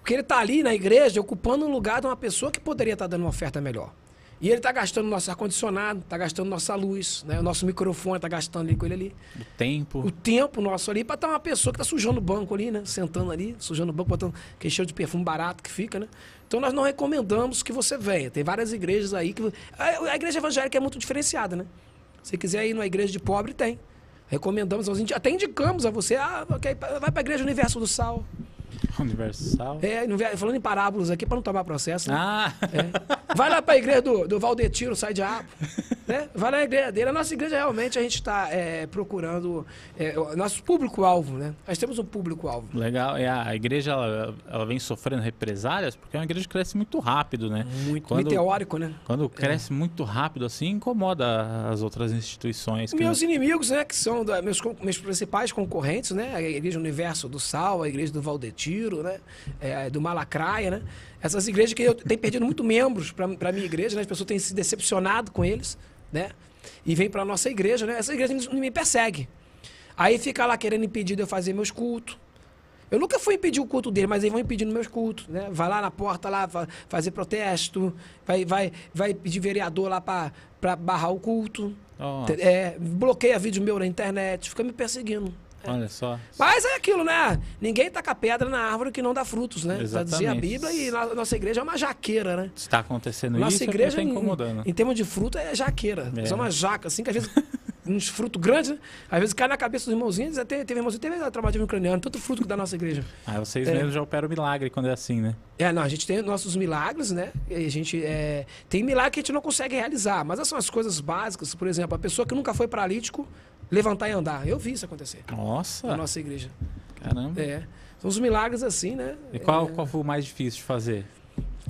B: Porque ele tá ali na igreja ocupando um lugar de uma pessoa que poderia estar dando uma oferta melhor. E ele tá gastando nosso ar-condicionado, tá gastando nossa luz, né? O nosso microfone tá gastando ali com ele ali.
A: O tempo.
B: O tempo nosso ali pra estar uma pessoa que tá sujando o banco ali, né? Sentando ali, sujando o banco, botando aquele cheiro de perfume barato que fica, né? Então nós não recomendamos que você venha. Tem várias igrejas aí que. A igreja evangélica é muito diferenciada, né? Se quiser ir numa igreja de pobre, tem. Recomendamos, indi- até indicamos a você, ah, ok, vai pra igreja Universo do Sal.
A: Universal.
B: É, falando em parábolas aqui, para não tomar processo. Né?
A: Ah!
B: É. Vai lá para a igreja do, do Valdetiro, sai diabo. Né? Vai na igreja dele. A nossa igreja realmente a gente está procurando é, o nosso público-alvo, né? Nós temos um público-alvo.
A: Legal. E a igreja ela, ela vem sofrendo represálias porque é uma igreja que cresce muito rápido, né?
B: Muito
A: Quando-
B: meteórico, né?
A: Quando cresce muito rápido assim, incomoda as outras instituições.
B: Meus inimigos, né, que são da- meus, meus principais concorrentes, né, a Igreja Universo do Sal, a Igreja do Valdetiro, né, é, do Malacraia, né, essas igrejas que eu tenho perdido muito membros para a minha igreja, né, as pessoas têm se decepcionado com eles, né, e vem para a nossa igreja, né, essa igreja me, me persegue. Aí fica lá querendo impedir de eu fazer meus cultos. Eu nunca fui impedir o culto dele, mas eles vão impedindo meus cultos, né? Vai lá na porta lá fa- fazer protesto, vai, vai, vai pedir vereador lá para barrar o culto.
A: Nossa,
B: É, bloqueia vídeo meu na internet, fica me perseguindo.
A: Olha só.
B: Mas é aquilo, né? Ninguém taca pedra na árvore que não dá frutos, né? Pra dizer a
A: Exatamente.
B: Bíblia e a nossa igreja é uma jaqueira, né?
A: Está acontecendo
B: Nossa
A: isso,
B: igreja,
A: é
B: em,
A: tá incomodando.
B: em termos de fruto, é jaqueira.
A: É.
B: É uma jaca, assim, que às vezes uns frutos grandes, né? Às vezes cai na cabeça dos irmãozinhos, até teve irmãozinho, teve traumatismo ucraniano, tanto fruto que da nossa igreja.
A: Ah, vocês
B: É.
A: mesmos já operam milagre quando é assim, né?
B: É, não, a gente tem nossos milagres, né? E a gente é, tem milagre que a gente não consegue realizar, mas essas são as coisas básicas. Por exemplo, a pessoa que nunca foi paralítico levantar e andar. Eu vi isso acontecer
A: Nossa,
B: na nossa igreja.
A: caramba.
B: É. São os milagres assim, né?
A: E qual,
B: É.
A: qual foi o mais difícil de fazer?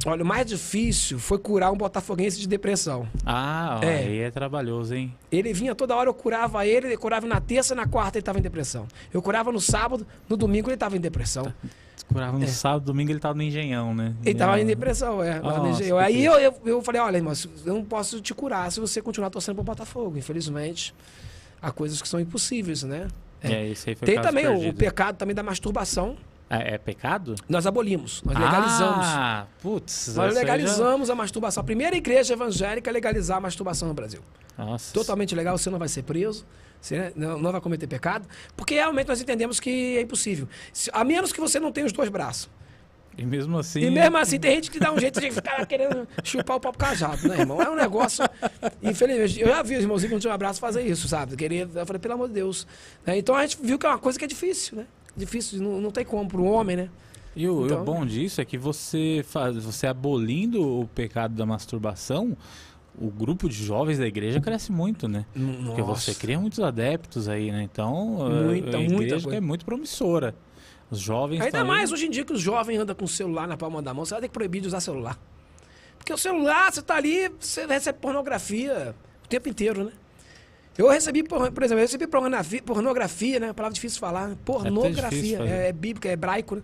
B: Olha, o mais difícil foi curar um botafoguense de depressão.
A: Ah, ó,
B: É.
A: aí é trabalhoso, hein?
B: Ele vinha toda hora, eu curava ele, ele curava na terça, na quarta ele estava em depressão. Eu curava no sábado, no domingo ele estava em depressão.
A: Curava no sábado, domingo ele tava no engenhão, né?
B: É. Ele estava em depressão, é. no
A: Nossa, que
B: Aí eu, eu, eu falei, olha, irmão, eu não posso te curar se você continuar torcendo pro Botafogo. Infelizmente, há coisas que são impossíveis, né?
A: É, foi
B: Tem também o, o
A: perdido.
B: pecado também da masturbação.
A: É, é pecado?
B: Nós abolimos, nós legalizamos.
A: Ah, putz.
B: Nós
A: aí já-
B: legalizamos a masturbação. A primeira igreja evangélica a legalizar a masturbação no Brasil.
A: Nossa.
B: Totalmente legal, você não vai ser preso, você né, não, vai cometer pecado, porque realmente nós entendemos que é impossível. A menos que você não tenha os dois braços.
A: E mesmo assim.
B: E mesmo assim, tem gente que dá um jeito de ficar querendo chupar o papo cajado, né, irmão? É um negócio. Infelizmente, eu já vi os irmãozinhos que não tinham um abraço fazer isso, sabe? Querer, eu falei, pelo amor de Deus. Né, Então a gente viu que é uma coisa que é difícil, né? Difícil, não, não tem como para um homem, né?
A: E o, e o
B: Então-
A: bom disso é que você faz, você abolindo o pecado da masturbação, o grupo de jovens da igreja cresce muito, né? Porque você cria muitos adeptos aí, né? Então,
B: Muita,
A: a igreja é muito promissora. Os jovens
B: Ainda mais hoje em dia que os jovens andam com o celular na palma da mão, você vai ter que proibir de usar celular. Porque o celular, você tá ali, você recebe pornografia o tempo inteiro, né? Eu recebi, por, por exemplo, eu recebi pornografia, pornografia, né? Palavra difícil de falar. Pornografia.
A: difícil fazer.
B: É, é bíblica, é hebraico, né?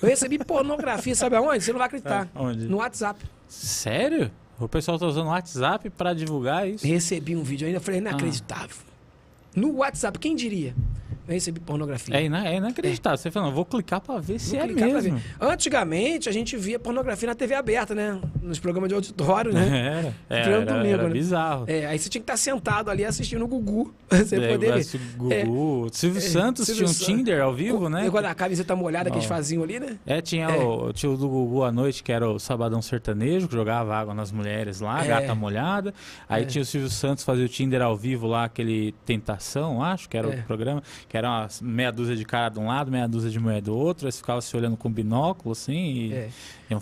B: Eu recebi pornografia, sabe aonde? Você não vai acreditar.
A: É, onde?
B: No WhatsApp.
A: Sério? O pessoal tá usando o WhatsApp pra divulgar isso?
B: Recebi um vídeo ainda, falei,
A: Ah.
B: inacreditável. No WhatsApp, quem diria? Eu recebi pornografia.
A: É, ina- é inacreditável. Você fala, não, vou clicar pra ver se
B: Vou
A: é mesmo.
B: Antigamente, a gente via pornografia na TV aberta, né? Nos programas de auditório, né?
A: Era, era, era,
B: domingo,
A: era
B: né?
A: bizarro.
B: É, aí você tinha que estar sentado ali assistindo o Gugu. Você
A: É,
B: poder ver.
A: Gugu. Silvio
B: É,
A: Santos
B: Silvio
A: tinha um
B: San-
A: Tinder ao vivo, né?
B: Negócio da camiseta molhada que eles faziam ali, né?
A: É, tinha,
B: É.
A: O, tinha o do Gugu à noite, que era o Sabadão Sertanejo, que jogava água nas mulheres lá,
B: É.
A: gata molhada. Aí
B: É.
A: tinha o Silvio Santos fazia o Tinder ao vivo lá, aquele Tentação, acho que era
B: É.
A: o programa, que era umas meia dúzia de cara de um lado, meia dúzia de mulher do outro, eles ficavam se olhando com binóculo, assim, e
B: É.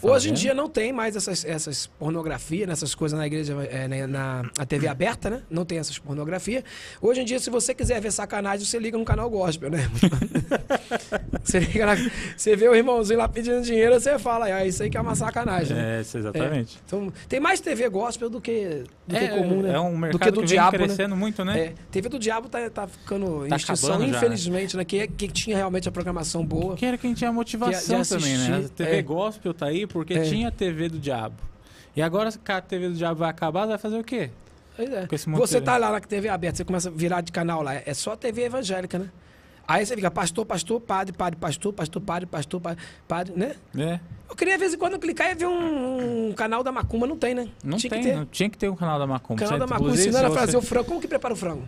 B: Hoje em dia não tem mais essas, essas pornografias, nessas coisas na igreja, é, né, na, na TV aberta, né? Não tem essas pornografias. Hoje em dia, se você quiser ver sacanagem, você liga no canal gospel, né? você, liga na- você vê o irmãozinho lá pedindo dinheiro, você fala, ah, isso aí que é uma sacanagem. né?
A: É, isso, exatamente.
B: Então, tem mais TV gospel do que, do que
A: É,
B: comum, né?
A: é um
B: do
A: mercado
B: que do
A: que
B: diabo, né?
A: crescendo muito, né?
B: É, TV do Diabo tá, tá ficando em
A: Tá
B: extinção,
A: acabando já, né?
B: infelizmente, né? Que, que tinha realmente a programação boa.
A: Que era quem tinha motivação
B: de
A: também, né? A TV
B: é.
A: gospel tá aí porque
B: É.
A: tinha TV do diabo. E agora que a TV do diabo vai acabar, vai fazer o quê?
B: É. Você tá lá na TV aberta, você começa a virar de canal lá, é só TV evangélica, né? Aí você fica pastor, pastor, padre, padre, pastor, pastor, padre, pastor, padre, padre, né?
A: É.
B: Eu queria, de vez em quando, clicar e ver um, um canal da Macumba, não tem, né?
A: Não
B: Tinha
A: tem,
B: que ter.
A: não tinha que ter um canal da Macumba.
B: Canal da Macumba ensinando a fazer
A: você-
B: o frango. Como que prepara o frango?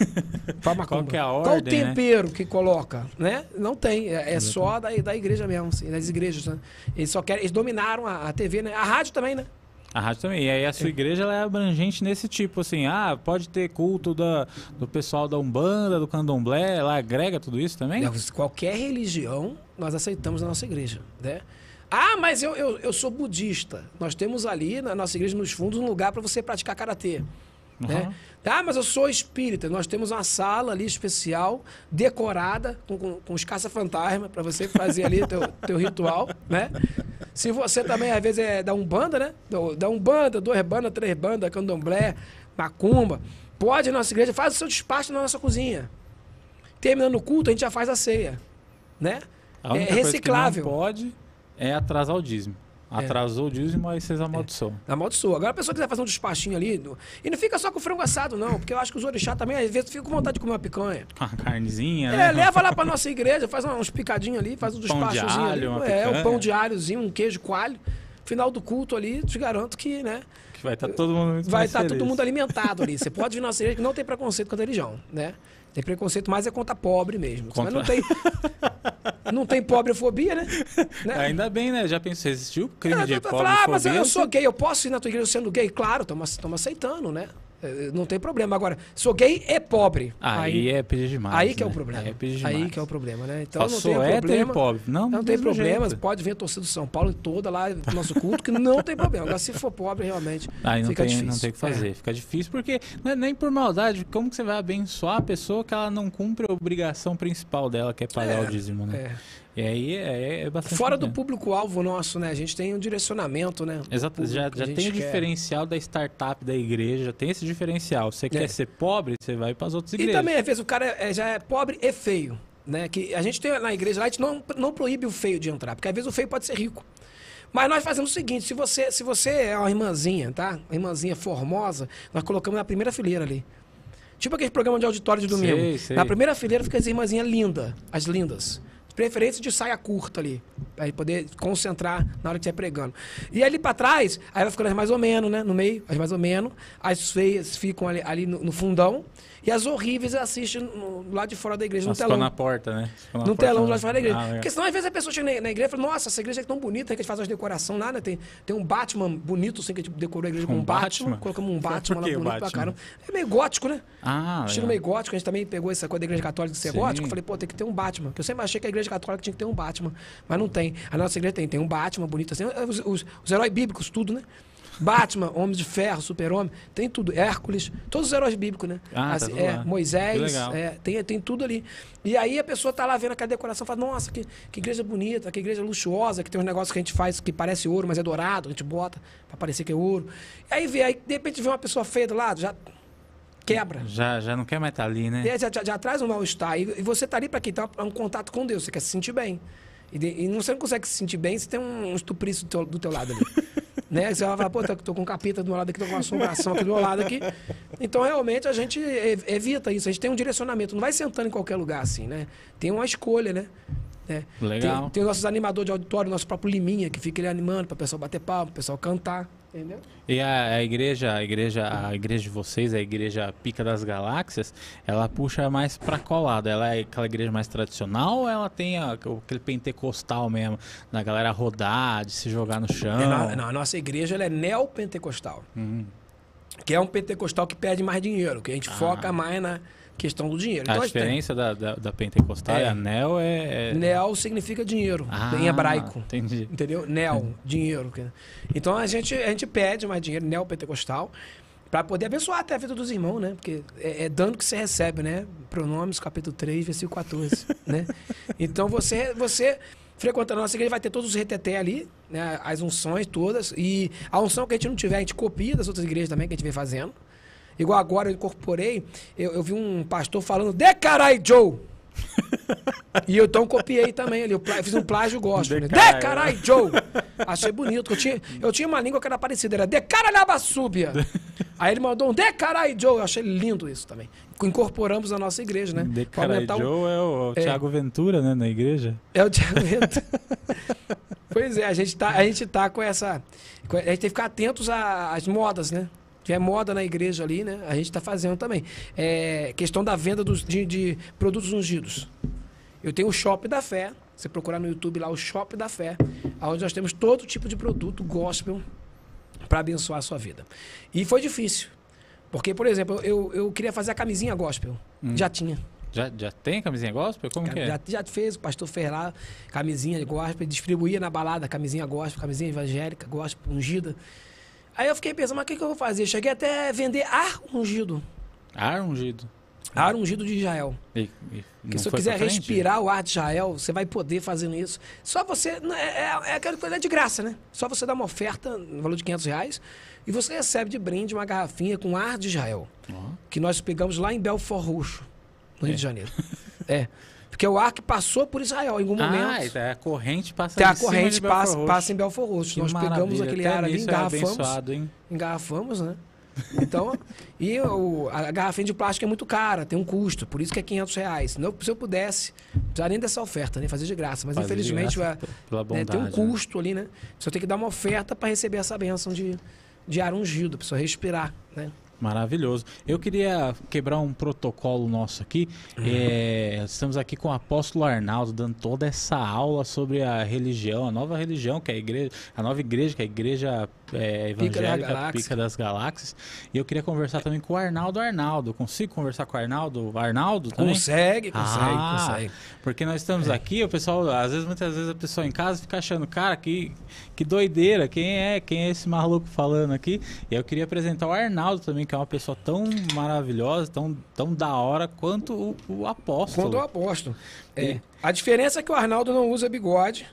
B: pra Macumba.
A: que é a
B: Qual o
A: ordem, né?
B: tempero que coloca, né? Não tem. É, é só da, da igreja mesmo, assim, das igrejas, né? Eles só querem... Eles dominaram a, a TV, né? A rádio também, né?
A: A rádio também. E aí a sua igreja ela é abrangente nesse tipo, assim, ah, pode ter culto da, do pessoal da Umbanda, do Candomblé, ela agrega tudo isso também?
B: É, Qualquer religião nós aceitamos na nossa igreja, né? Ah, mas eu, eu, eu sou budista. Nós temos ali na nossa igreja, nos fundos, um lugar para você praticar karatê. Né?
A: Uhum.
B: Ah, mas eu sou espírita. Nós temos uma sala ali especial, decorada, com, com, com os caça-fantasma, para você fazer ali teu, teu ritual, né? Se você também, às vezes, é da Umbanda, né? Da- Da Umbanda, duas bandas, três bandas, candomblé, macumba, pode na nossa igreja, faz o seu despacho na nossa cozinha. Terminando o culto, a gente já faz a ceia, né? É reciclável.
A: pode é atrasar o dízimo. Atrasou o dízimo, aí vocês amaldiçoam.
B: Amaldiçoa. Agora a pessoa quiser fazer um despachinho ali. no- E não fica só com frango assado, não, porque eu acho que os orixá também, às vezes, ficam com vontade de comer uma picanha.
A: Com a carnezinha,
B: É,
A: né?
B: leva lá pra nossa igreja, faz uns picadinhos ali, faz um
A: Pão de
B: despachozinho ali.
A: alho, uma
B: É, um pão de alhozinho, um queijo coalho. Final do culto ali, te garanto que, né?
A: Que vai estar todo mundo
B: Vai estar todo
A: feliz.
B: mundo alimentado ali. Você pode vir na igreja que não tem preconceito contra a religião, né? Tem preconceito, mas é contra pobre mesmo.
A: Contra-
B: Mas não tem. não tem pobrefobia, né? né?
A: Ainda bem, né? Já pensou, existiu crime
B: É,
A: de
B: tu vai
A: pobre
B: falar, ah, mas eu, eu sou gay, eu posso ir na tua igreja sendo gay? Claro, estamos aceitando, né? Eh, Não tem problema. Agora, sou gay e pobre.
A: Aí, é pedir demais.
B: aí que é o
A: né?
B: problema.
A: Aí é pedir demais.
B: Aí que é o problema, né? Então
A: Fala,
B: não tem
A: hétero
B: problema.
A: pobre. Não,
B: Não tem problema,
A: jeito.
B: pode vir a torcida do São Paulo toda lá no nosso culto, que não tem problema. Agora, se for pobre, realmente,
A: Aí não
B: fica
A: tem,
B: difícil.
A: não tem o que fazer.
B: É.
A: Fica difícil porque é nem por maldade. Como que você vai abençoar a pessoa que ela não cumpre a obrigação principal dela, que é pagar
B: É,
A: o dízimo, né?
B: É.
A: E aí é, é bastante.
B: Fora do público-alvo nosso, né? A gente tem um direcionamento, né?
A: Exato, já, já tem o
B: quer.
A: diferencial da startup da igreja, já tem esse diferencial. Você quer ser pobre, você vai para as outras
B: E
A: igrejas.
B: também, às vezes, o cara é- já é pobre e feio. Né? Que a gente tem na igreja lá, a gente não, não proíbe o feio de entrar, porque às vezes o feio pode ser rico. Mas nós fazemos o seguinte: se você, se você é uma irmãzinha, tá? Uma irmãzinha formosa, nós colocamos na primeira fileira ali. Tipo aquele programa de auditório de domingo.
A: Sei, sei.
B: Na primeira fileira fica as irmãzinhas lindas, as lindas. Preferência de saia curta ali. Pra ele poder concentrar na hora que estiver pregando. E ali pra trás, aí vai ficando mais ou menos, né? No meio, mais ou menos. As feias ficam ali, ali no, no fundão. E as horríveis assistem lado de fora da igreja, no
A: ficou
B: telão.
A: na porta, né? Na
B: No telão
A: né?
B: do lado de fora da igreja.
A: Ah, legal.
B: Porque senão, às vezes, a pessoa chega na, igreja e fala, nossa, essa igreja é tão bonita, que a gente faz as decoração lá, né? Tem, tem um Batman bonito, assim, que a gente decorou a igreja com
A: Um
B: um Batman.
A: Batman?
B: Colocamos um Batman lá bonito pra
A: Batman?
B: caramba. É meio gótico, né?
A: Ah,
B: Estilo
A: legal.
B: meio gótico, a gente também pegou essa coisa da igreja católica de ser
A: Sim.
B: gótico. Falei, pô, tem que ter um Batman. Porque eu sempre achei que a igreja católica tinha que ter um Batman. Mas não tem. A nossa igreja tem. Tem um Batman bonito assim. Os, os- os heróis bíblicos, tudo, né? Batman, Homem de Ferro, Super-Homem, tem tudo. Hércules, todos os heróis bíblicos, né?
A: Ah, tá
B: Assim,
A: tudo
B: é, Moisés, é, tem, tem tudo ali. E aí a pessoa tá lá vendo aquela decoração e fala, nossa, que, que igreja bonita, que igreja luxuosa, que tem uns negócios que a gente faz que parece ouro, mas é dourado, a gente bota pra parecer que é ouro. E aí vê, aí de repente vê uma pessoa feia do lado, já quebra.
A: Já, já não quer mais estar ali, né?
B: E aí já, já- já traz um mal-estar. E, e você tá ali para quê? Tá um contato com Deus. Você quer se sentir bem. E, de- e não, você não consegue se sentir bem se tem um, um estuprício do teu, do teu lado ali. né? Você vai falar, pô, tô, tô com um capeta do meu lado aqui, tô com uma assombração aqui do meu lado aqui. Então, realmente, a gente ev- evita isso. A gente tem um direcionamento. Não vai sentando em qualquer lugar assim, né? Tem uma escolha, né? É.
A: Legal.
B: Tem, tem os nossos animadores de auditório, nosso próprio Liminha, que fica ali animando para o pessoal bater palma, para o pessoal cantar. Entendeu?
A: E a, a igreja, a igreja, a igreja de vocês, a igreja Pica das Galáxias, ela puxa mais pra qual lado? Ela é aquela igreja mais tradicional ou ela tem a- aquele pentecostal mesmo, da galera rodar, de se jogar no chão?
B: É, não, não, a nossa igreja ela é neopentecostal.
A: Uhum.
B: Que é um pentecostal que pede mais dinheiro, que a gente
A: Ah.
B: foca mais na questão do dinheiro.
A: A
B: Então, tem-
A: diferença da, da, da pentecostal e
B: É.
A: a neo é... é...
B: Neo significa dinheiro,
A: Ah,
B: em hebraico.
A: Entendi.
B: Entendeu? Neo, dinheiro. Então a gente, a gente pede mais dinheiro, neopentecostal, para poder abençoar até a vida dos irmãos, né? Porque é, é dando que você recebe, né? Pronomes, capítulo 3, versículo 14, né? Então você, você frequentando a nossa igreja vai ter todos os reteté ali, né? As unções todas. E a unção que a gente não tiver, a gente copia das outras igrejas também que a gente vem fazendo. Igual agora eu incorporei, eu, eu vi um pastor falando, de carai, Joe! E eu então copiei também ali. Eu pla- fiz um plágio gospel.
A: De
B: né? De
A: carai.
B: carai, Joe! Achei bonito. Eu tinha, eu tinha uma língua que era parecida, era de caralhabassúbia. Aí ele mandou um de carai, Joe. Eu achei lindo isso também. Incorporamos na nossa igreja, né?
A: De
B: Pra
A: cara,
B: aumentar o-
A: Joe é o,
B: É.
A: Thiago Ventura, né, na igreja.
B: É o Thiago Ventura. pois é, a gente tá, a gente tá com essa. A gente tem que ficar atentos às modas, né? Tiver moda na igreja ali, né? A gente está fazendo também. É, questão da venda dos, de, de produtos ungidos. Eu tenho o Shop da Fé. Você procurar no YouTube lá o Shop da Fé, onde nós temos todo tipo de produto gospel para abençoar a sua vida. E foi difícil. Porque, por exemplo, eu, eu queria fazer a camisinha gospel. Já tinha.
A: Já, já tem camisinha gospel? Como que é?
B: Já, já fez, o pastor fez lá, camisinha gospel, distribuía na balada camisinha gospel, camisinha evangélica, gospel, ungida. Aí eu fiquei pensando, mas o que, que eu vou fazer? Cheguei até a vender ar ungido.
A: Ar ungido.
B: Ar ungido de Israel.
A: E, e
B: se eu quiser respirar o ar de Israel, você vai poder fazendo isso. Só você. É, é, é aquela coisa de graça, né? Só você dá uma oferta no valor de 500 reais e você recebe de brinde uma garrafinha com ar de Israel.
A: Ó.
B: Que nós pegamos lá em Belfort Roxo, no Rio
A: É.
B: de Janeiro. é. Porque o ar que passou por Israel em algum momento.
A: Ah, a corrente passa
B: Tem a corrente passa, passa em Belfort Roxo. Nós pegamos aquele
A: Até
B: ar ali,
A: é
B: engarrafamos.
A: hein?
B: Engarrafamos, né? Então, e o, a garrafinha de plástico é muito cara, tem um custo, por isso que é 500 reais. Não, se eu pudesse, não precisava nem dessa oferta, nem fazer de graça. Mas
A: Fazer
B: infelizmente
A: graça
B: vai-
A: pela
B: né,
A: bondade,
B: tem um
A: né?
B: custo ali, né? Você tem que dar uma oferta para receber essa benção de, de ar ungido, para pessoa respirar, né?
A: Maravilhoso. Eu queria quebrar um protocolo nosso aqui.
B: Uhum.
A: É, estamos aqui com o apóstolo Arnaldo dando toda essa aula sobre a religião, a nova religião que é a igreja, a nova igreja que é a igreja é,
B: Pica da
A: evangélica. Pica das Galáxias. E eu queria conversar também com o Arnaldo Arnaldo. Consigo conversar com o Arnaldo? Arnaldo também?
B: Consegue, consegue,
A: Ah,
B: consegue.
A: Porque nós estamos
B: É.
A: aqui, o pessoal, às vezes, muitas vezes a pessoa em casa fica achando, cara, que, que doideira, quem é, quem é esse maluco falando aqui? E eu queria apresentar o Arnaldo também, que é uma pessoa tão maravilhosa, tão, tão da hora quanto o, o apóstolo.
B: Quando eu aposto. É.
A: E-
B: A diferença é que o Arnaldo não usa bigode,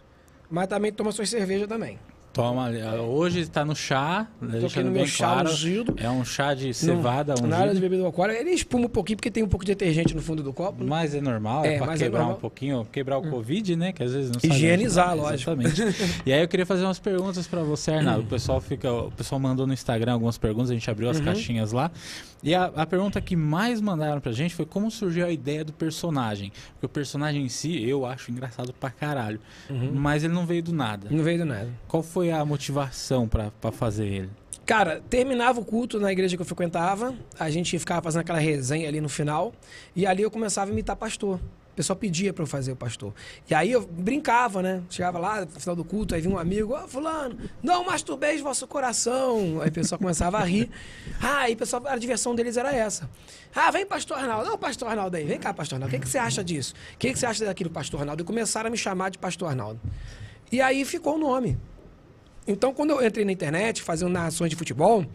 B: mas também toma suas cervejas também.
A: Toma, hoje está no chá, deixando
B: no
A: bem
B: chá
A: claro.
B: ungido.
A: É um chá de cevada
B: Não, nada de
A: ungido.
B: bebida alcoólica. Ele espuma um pouquinho porque tem um pouco de detergente no fundo do copo. né?
A: Mas é normal, é,
B: É,
A: pra
B: mas é
A: quebrar um
B: normal. Hum.
A: pouquinho, quebrar o Covid, né? Que às vezes não sabe
B: Higienizar,
A: onde tá.
B: lógico.
A: Exatamente. e aí eu queria fazer umas perguntas pra você, Arnaldo. O pessoal fica, o pessoal mandou no Instagram algumas perguntas, a gente abriu as
B: Uhum.
A: caixinhas lá. E a, a pergunta que mais mandaram pra gente foi como surgiu a ideia do personagem. Porque o personagem em si eu acho engraçado pra caralho,
B: Uhum.
A: mas ele não veio do nada.
B: Não veio do nada.
A: Qual foi a motivação pra fazer ele?
B: Cara, terminava o culto na igreja que eu frequentava, a gente ficava fazendo aquela resenha ali no final, e ali eu começava a imitar pastor. O pessoal pedia pra eu fazer o pastor. E aí eu brincava, né? Chegava lá no final do culto, aí vinha um amigo, ó, fulano, não masturbeis vosso coração. Aí o pessoal começava a rir. Ah, aí o pessoal, a diversão deles era essa. Ah, vem pastor Arnaldo, não, pastor Arnaldo aí, vem cá, pastor Arnaldo, o que, que você acha disso? O que, que você acha daquilo, pastor Arnaldo? E começaram a me chamar de pastor Arnaldo. E aí ficou o nome. Então, quando eu entrei na internet, fazendo narrações de futebol,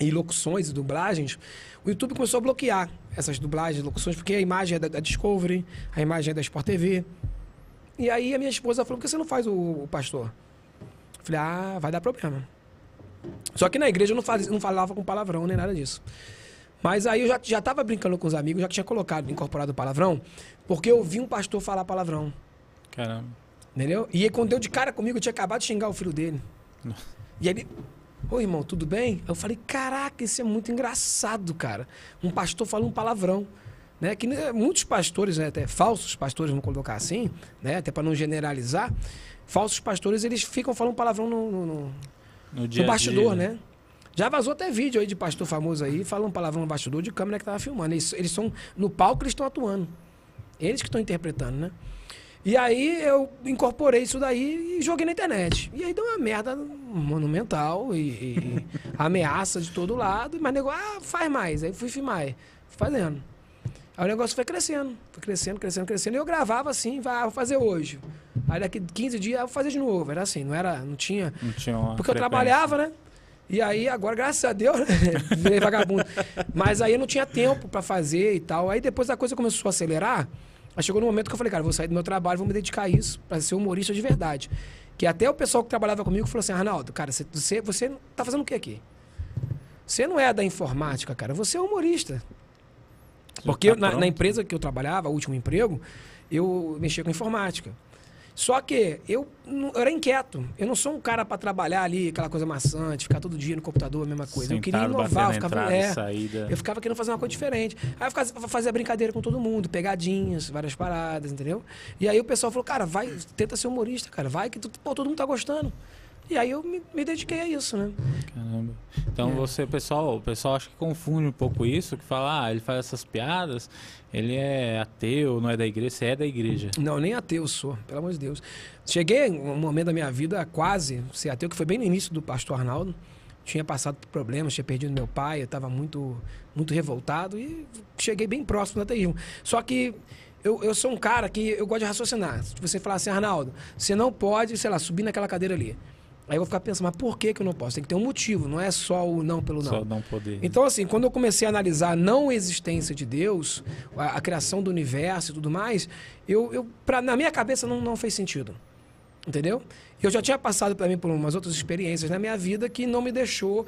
B: e locuções e dublagens, o YouTube começou a bloquear essas dublagens, locuções, porque a imagem é da, da Discovery, a imagem é da Sport TV. E aí a minha esposa falou, por que você não faz o, o pastor? Eu falei, ah, vai dar problema. Só que na igreja eu não, faz, não falava com palavrão nem nada disso. Mas aí eu já, já tava brincando com os amigos, já tinha colocado, incorporado o palavrão, porque eu vi um pastor falar palavrão.
A: Caramba.
B: Entendeu? E aí, quando deu de cara comigo, eu tinha acabado de xingar o filho dele. E ele, ô irmão, tudo bem? Eu falei, caraca, isso é muito engraçado, cara. Um pastor fala um palavrão. Né? Que né, muitos pastores, né, até falsos pastores, vamos colocar assim, né, até para não generalizar, falsos pastores eles ficam falando palavrão no, no, no-
A: No dia
B: no bastidor,
A: dia,
B: né? Já vazou até vídeo aí de pastor famoso aí, falando palavrão no bastidor de câmera que tava filmando. Eles, eles são, no palco eles estão atuando. Eles que estão interpretando, né? E aí eu incorporei isso daí e joguei na internet. E aí deu uma merda monumental e, e- ameaça de todo lado. Mas nego, ah, faz mais. Aí fui filmar, fui fazendo. Aí o negócio foi crescendo, foi crescendo, crescendo, crescendo. E eu gravava assim, vai, ah, vou fazer hoje. Aí daqui 15 dias eu vou fazer de novo. Era assim, não era, não tinha
A: Não tinha uma
B: porque eu trabalhava, né? E aí, agora, graças a Deus, né? virei vagabundo. Mas aí eu não tinha tempo pra fazer e tal. Aí depois a coisa começou a acelerar. Aí chegou no momento que eu falei, cara, vou sair do meu trabalho, vou me dedicar a isso, pra ser humorista de verdade. Que até o pessoal que trabalhava comigo falou assim, Arnaldo, cara, você, você, tá fazendo o que aqui? Você não é da informática, cara, você é humorista. Porque
A: tá
B: na, na empresa que eu trabalhava, o último emprego, eu mexia com informática. Só que eu, eu era inquieto. Eu não sou um cara para trabalhar ali, aquela coisa maçante, ficar todo dia no computador, a mesma coisa. eu queria
A: Sentado,
B: inovar, eu ficava,
A: entrada
B: é,
A: saída.
B: eu ficava querendo fazer uma coisa diferente. Aí eu ficava, fazia brincadeira com todo mundo, pegadinhas, várias paradas, entendeu? E aí o pessoal falou, cara, vai, tenta ser humorista, cara, vai que tu- pô, todo mundo tá gostando. E aí eu me, me dediquei a isso, né?
A: Caramba. Então
B: É.
A: você, pessoal, o pessoal acho que confunde um pouco isso, que fala, ah, ele faz essas piadas, ele é ateu, não é da igreja, você é da igreja.
B: Não, nem ateu sou, pelo amor de Deus. Cheguei um momento da minha vida quase ser ateu, que foi bem no início do pastor Arnaldo. Tinha passado por problemas, tinha perdido meu pai, eu estava muito, muito revoltado e cheguei bem próximo do ateísmo. Só que eu, eu sou um cara que eu gosto de raciocinar. Se você falar assim, Arnaldo, você não pode, sei lá, subir naquela cadeira ali. Aí eu vou ficar pensando, mas por que, que eu não posso? Tem que ter um motivo, não é só o não pelo não.
A: Só não poder.
B: Então, assim, quando eu comecei a analisar a não existência de Deus, a, a criação do universo e tudo mais, eu, eu pra, na minha cabeça não, não fez sentido. Entendeu? Eu já tinha passado também por umas outras experiências na minha vida que não me deixou.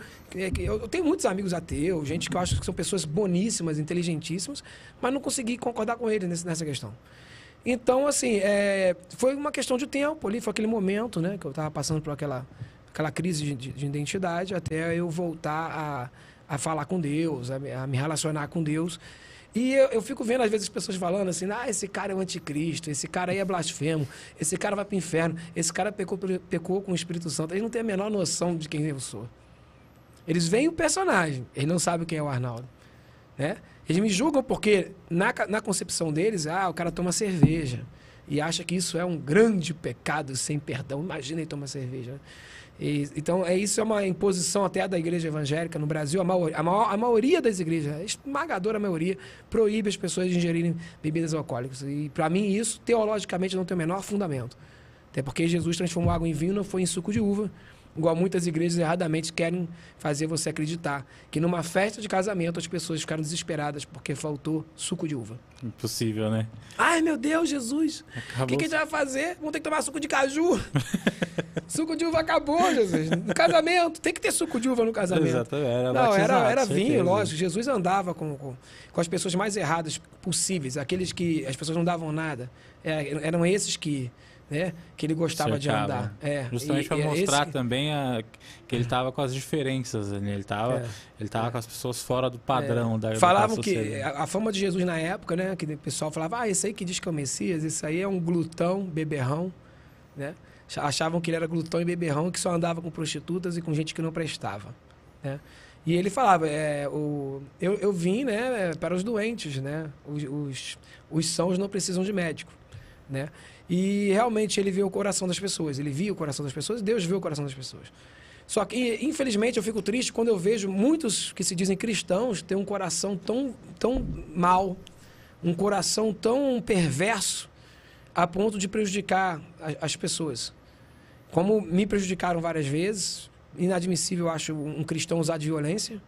B: eu, tenho muitos amigos ateus, gente que eu acho que são pessoas boníssimas, inteligentíssimas, mas não consegui concordar com eles nessa questão. Então, assim, é, foi uma questão de tempo ali, foi aquele momento, né, que eu estava passando por aquela, aquela crise de, de- de identidade até eu voltar a, a falar com Deus, a, me- a me relacionar com Deus. E eu, eu fico vendo, às vezes, as pessoas falando assim, ah, esse cara é o anticristo, esse cara aí é blasfemo, esse cara vai para o inferno, esse cara pecou, pecou com o Espírito Santo. Eles não têm a menor noção de quem eu sou. Eles veem o personagem, eles não sabem quem é o Arnaldo. Né? Eles me julgam porque, na, na concepção deles, ah, o cara toma cerveja. E acha que isso é um grande pecado sem perdão. Imagina ele tomar cerveja. Né? E, então, é, isso é uma imposição até da igreja evangélica no Brasil. A, maioria, a, maior, a maioria das igrejas, a esmagadora maioria, proíbe as pessoas de ingerirem bebidas alcoólicas. E, para mim, isso, teologicamente, não tem o menor fundamento. Até porque Jesus transformou água em vinho, não foi em suco de uva. Igual muitas igrejas erradamente querem fazer você acreditar que numa festa de casamento as pessoas ficaram desesperadas porque faltou suco de uva.
A: Impossível, né?
B: Ai, meu Deus, Jesus! O que, que a gente vai fazer? Vamos ter que tomar suco de caju. suco de uva acabou, Jesus. No casamento, tem que ter suco de uva no casamento.
A: Exatamente. Era
B: Não, era, era vinho, lógico. Jesus andava com, com, com, as pessoas mais erradas possíveis, aqueles que as pessoas não davam nada. É, eram esses que né? Que ele gostava de andar. É.
A: Justamente para mostrar esse... também a, que ele estava com as diferenças, né? ele estava é. ele tava é. com as pessoas fora do padrão é. da
B: Falavam da que a, a, fama de Jesus na época, né? Que o pessoal falava, ah, esse aí que diz que é o Messias, esse aí é um glutão, beberrão, né? Achavam que ele era glutão e beberrão que só andava com prostitutas e com gente que não prestava, né? E ele falava, é, o, eu, eu vim né, para os doentes, né? Os, os, os sãos não precisam de médico, né? E realmente ele vê o coração das pessoas. Ele via o coração das pessoas, Deus vê o coração das pessoas. Só que, infelizmente, eu fico triste quando eu vejo muitos que se dizem cristãos ter um coração tão, tão mal, um coração tão perverso, a ponto de prejudicar as pessoas. Como me prejudicaram várias vezes, inadmissível, eu acho, um cristão usar de violência,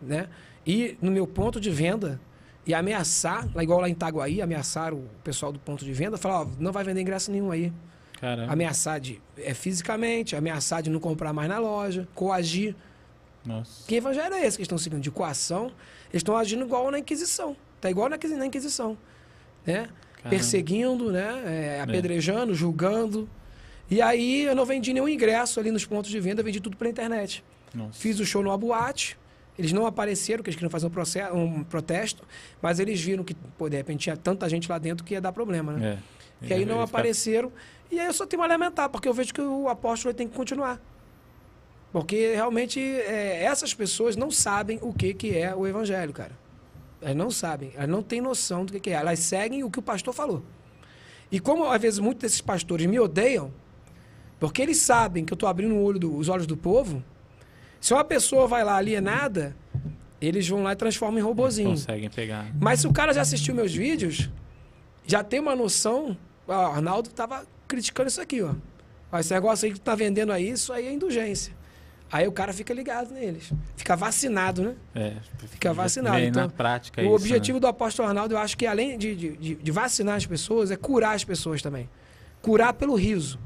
B: né? E no meu ponto de venda, e ameaçar, igual lá em Itaguaí, ameaçar o pessoal do ponto de venda, falar, ó, não vai vender ingresso nenhum aí. Caramba. Ameaçar de, é, fisicamente, ameaçar de não comprar mais na loja, coagir. Nossa. Que evangelho é esse que estão seguindo? De coação. Eles estão agindo igual na Inquisição. Tá igual na, na Inquisição. Né? Perseguindo, né? É, apedrejando, é. julgando. E aí eu não vendi nenhum ingresso ali nos pontos de venda, vendi tudo pela internet. Nossa. Fiz o show no boate, eles não apareceram, porque eles queriam fazer um, processo, um protesto, mas eles viram que, pô, de repente tinha tanta gente lá dentro que ia dar problema, né? É. E aí não apareceram. E aí eu só tenho a lamentar, porque eu vejo que o apóstolo tem que continuar. Porque realmente é, essas pessoas não sabem o que, que é o evangelho, cara. Elas não sabem, elas não têm noção do que, que é. Elas seguem o que o pastor falou. E como às vezes muitos desses pastores me odeiam, porque eles sabem que eu estou abrindo olho do, os olhos do povo, se uma pessoa vai lá alienada, eles vão lá e transformam em robozinho.
A: conseguem pegar.
B: Mas se o cara já assistiu meus vídeos, já tem uma noção. O Arnaldo estava criticando isso aqui, ó. ó. Esse negócio aí que tá vendendo aí, isso aí é indulgência. Aí o cara fica ligado neles. Fica vacinado, né?
A: É,
B: fica vacinado. Então,
A: na prática
B: o
A: isso,
B: objetivo
A: né?
B: do apóstolo Arnaldo, eu acho que além de, de, de, vacinar as pessoas, é curar as pessoas também. Curar pelo riso,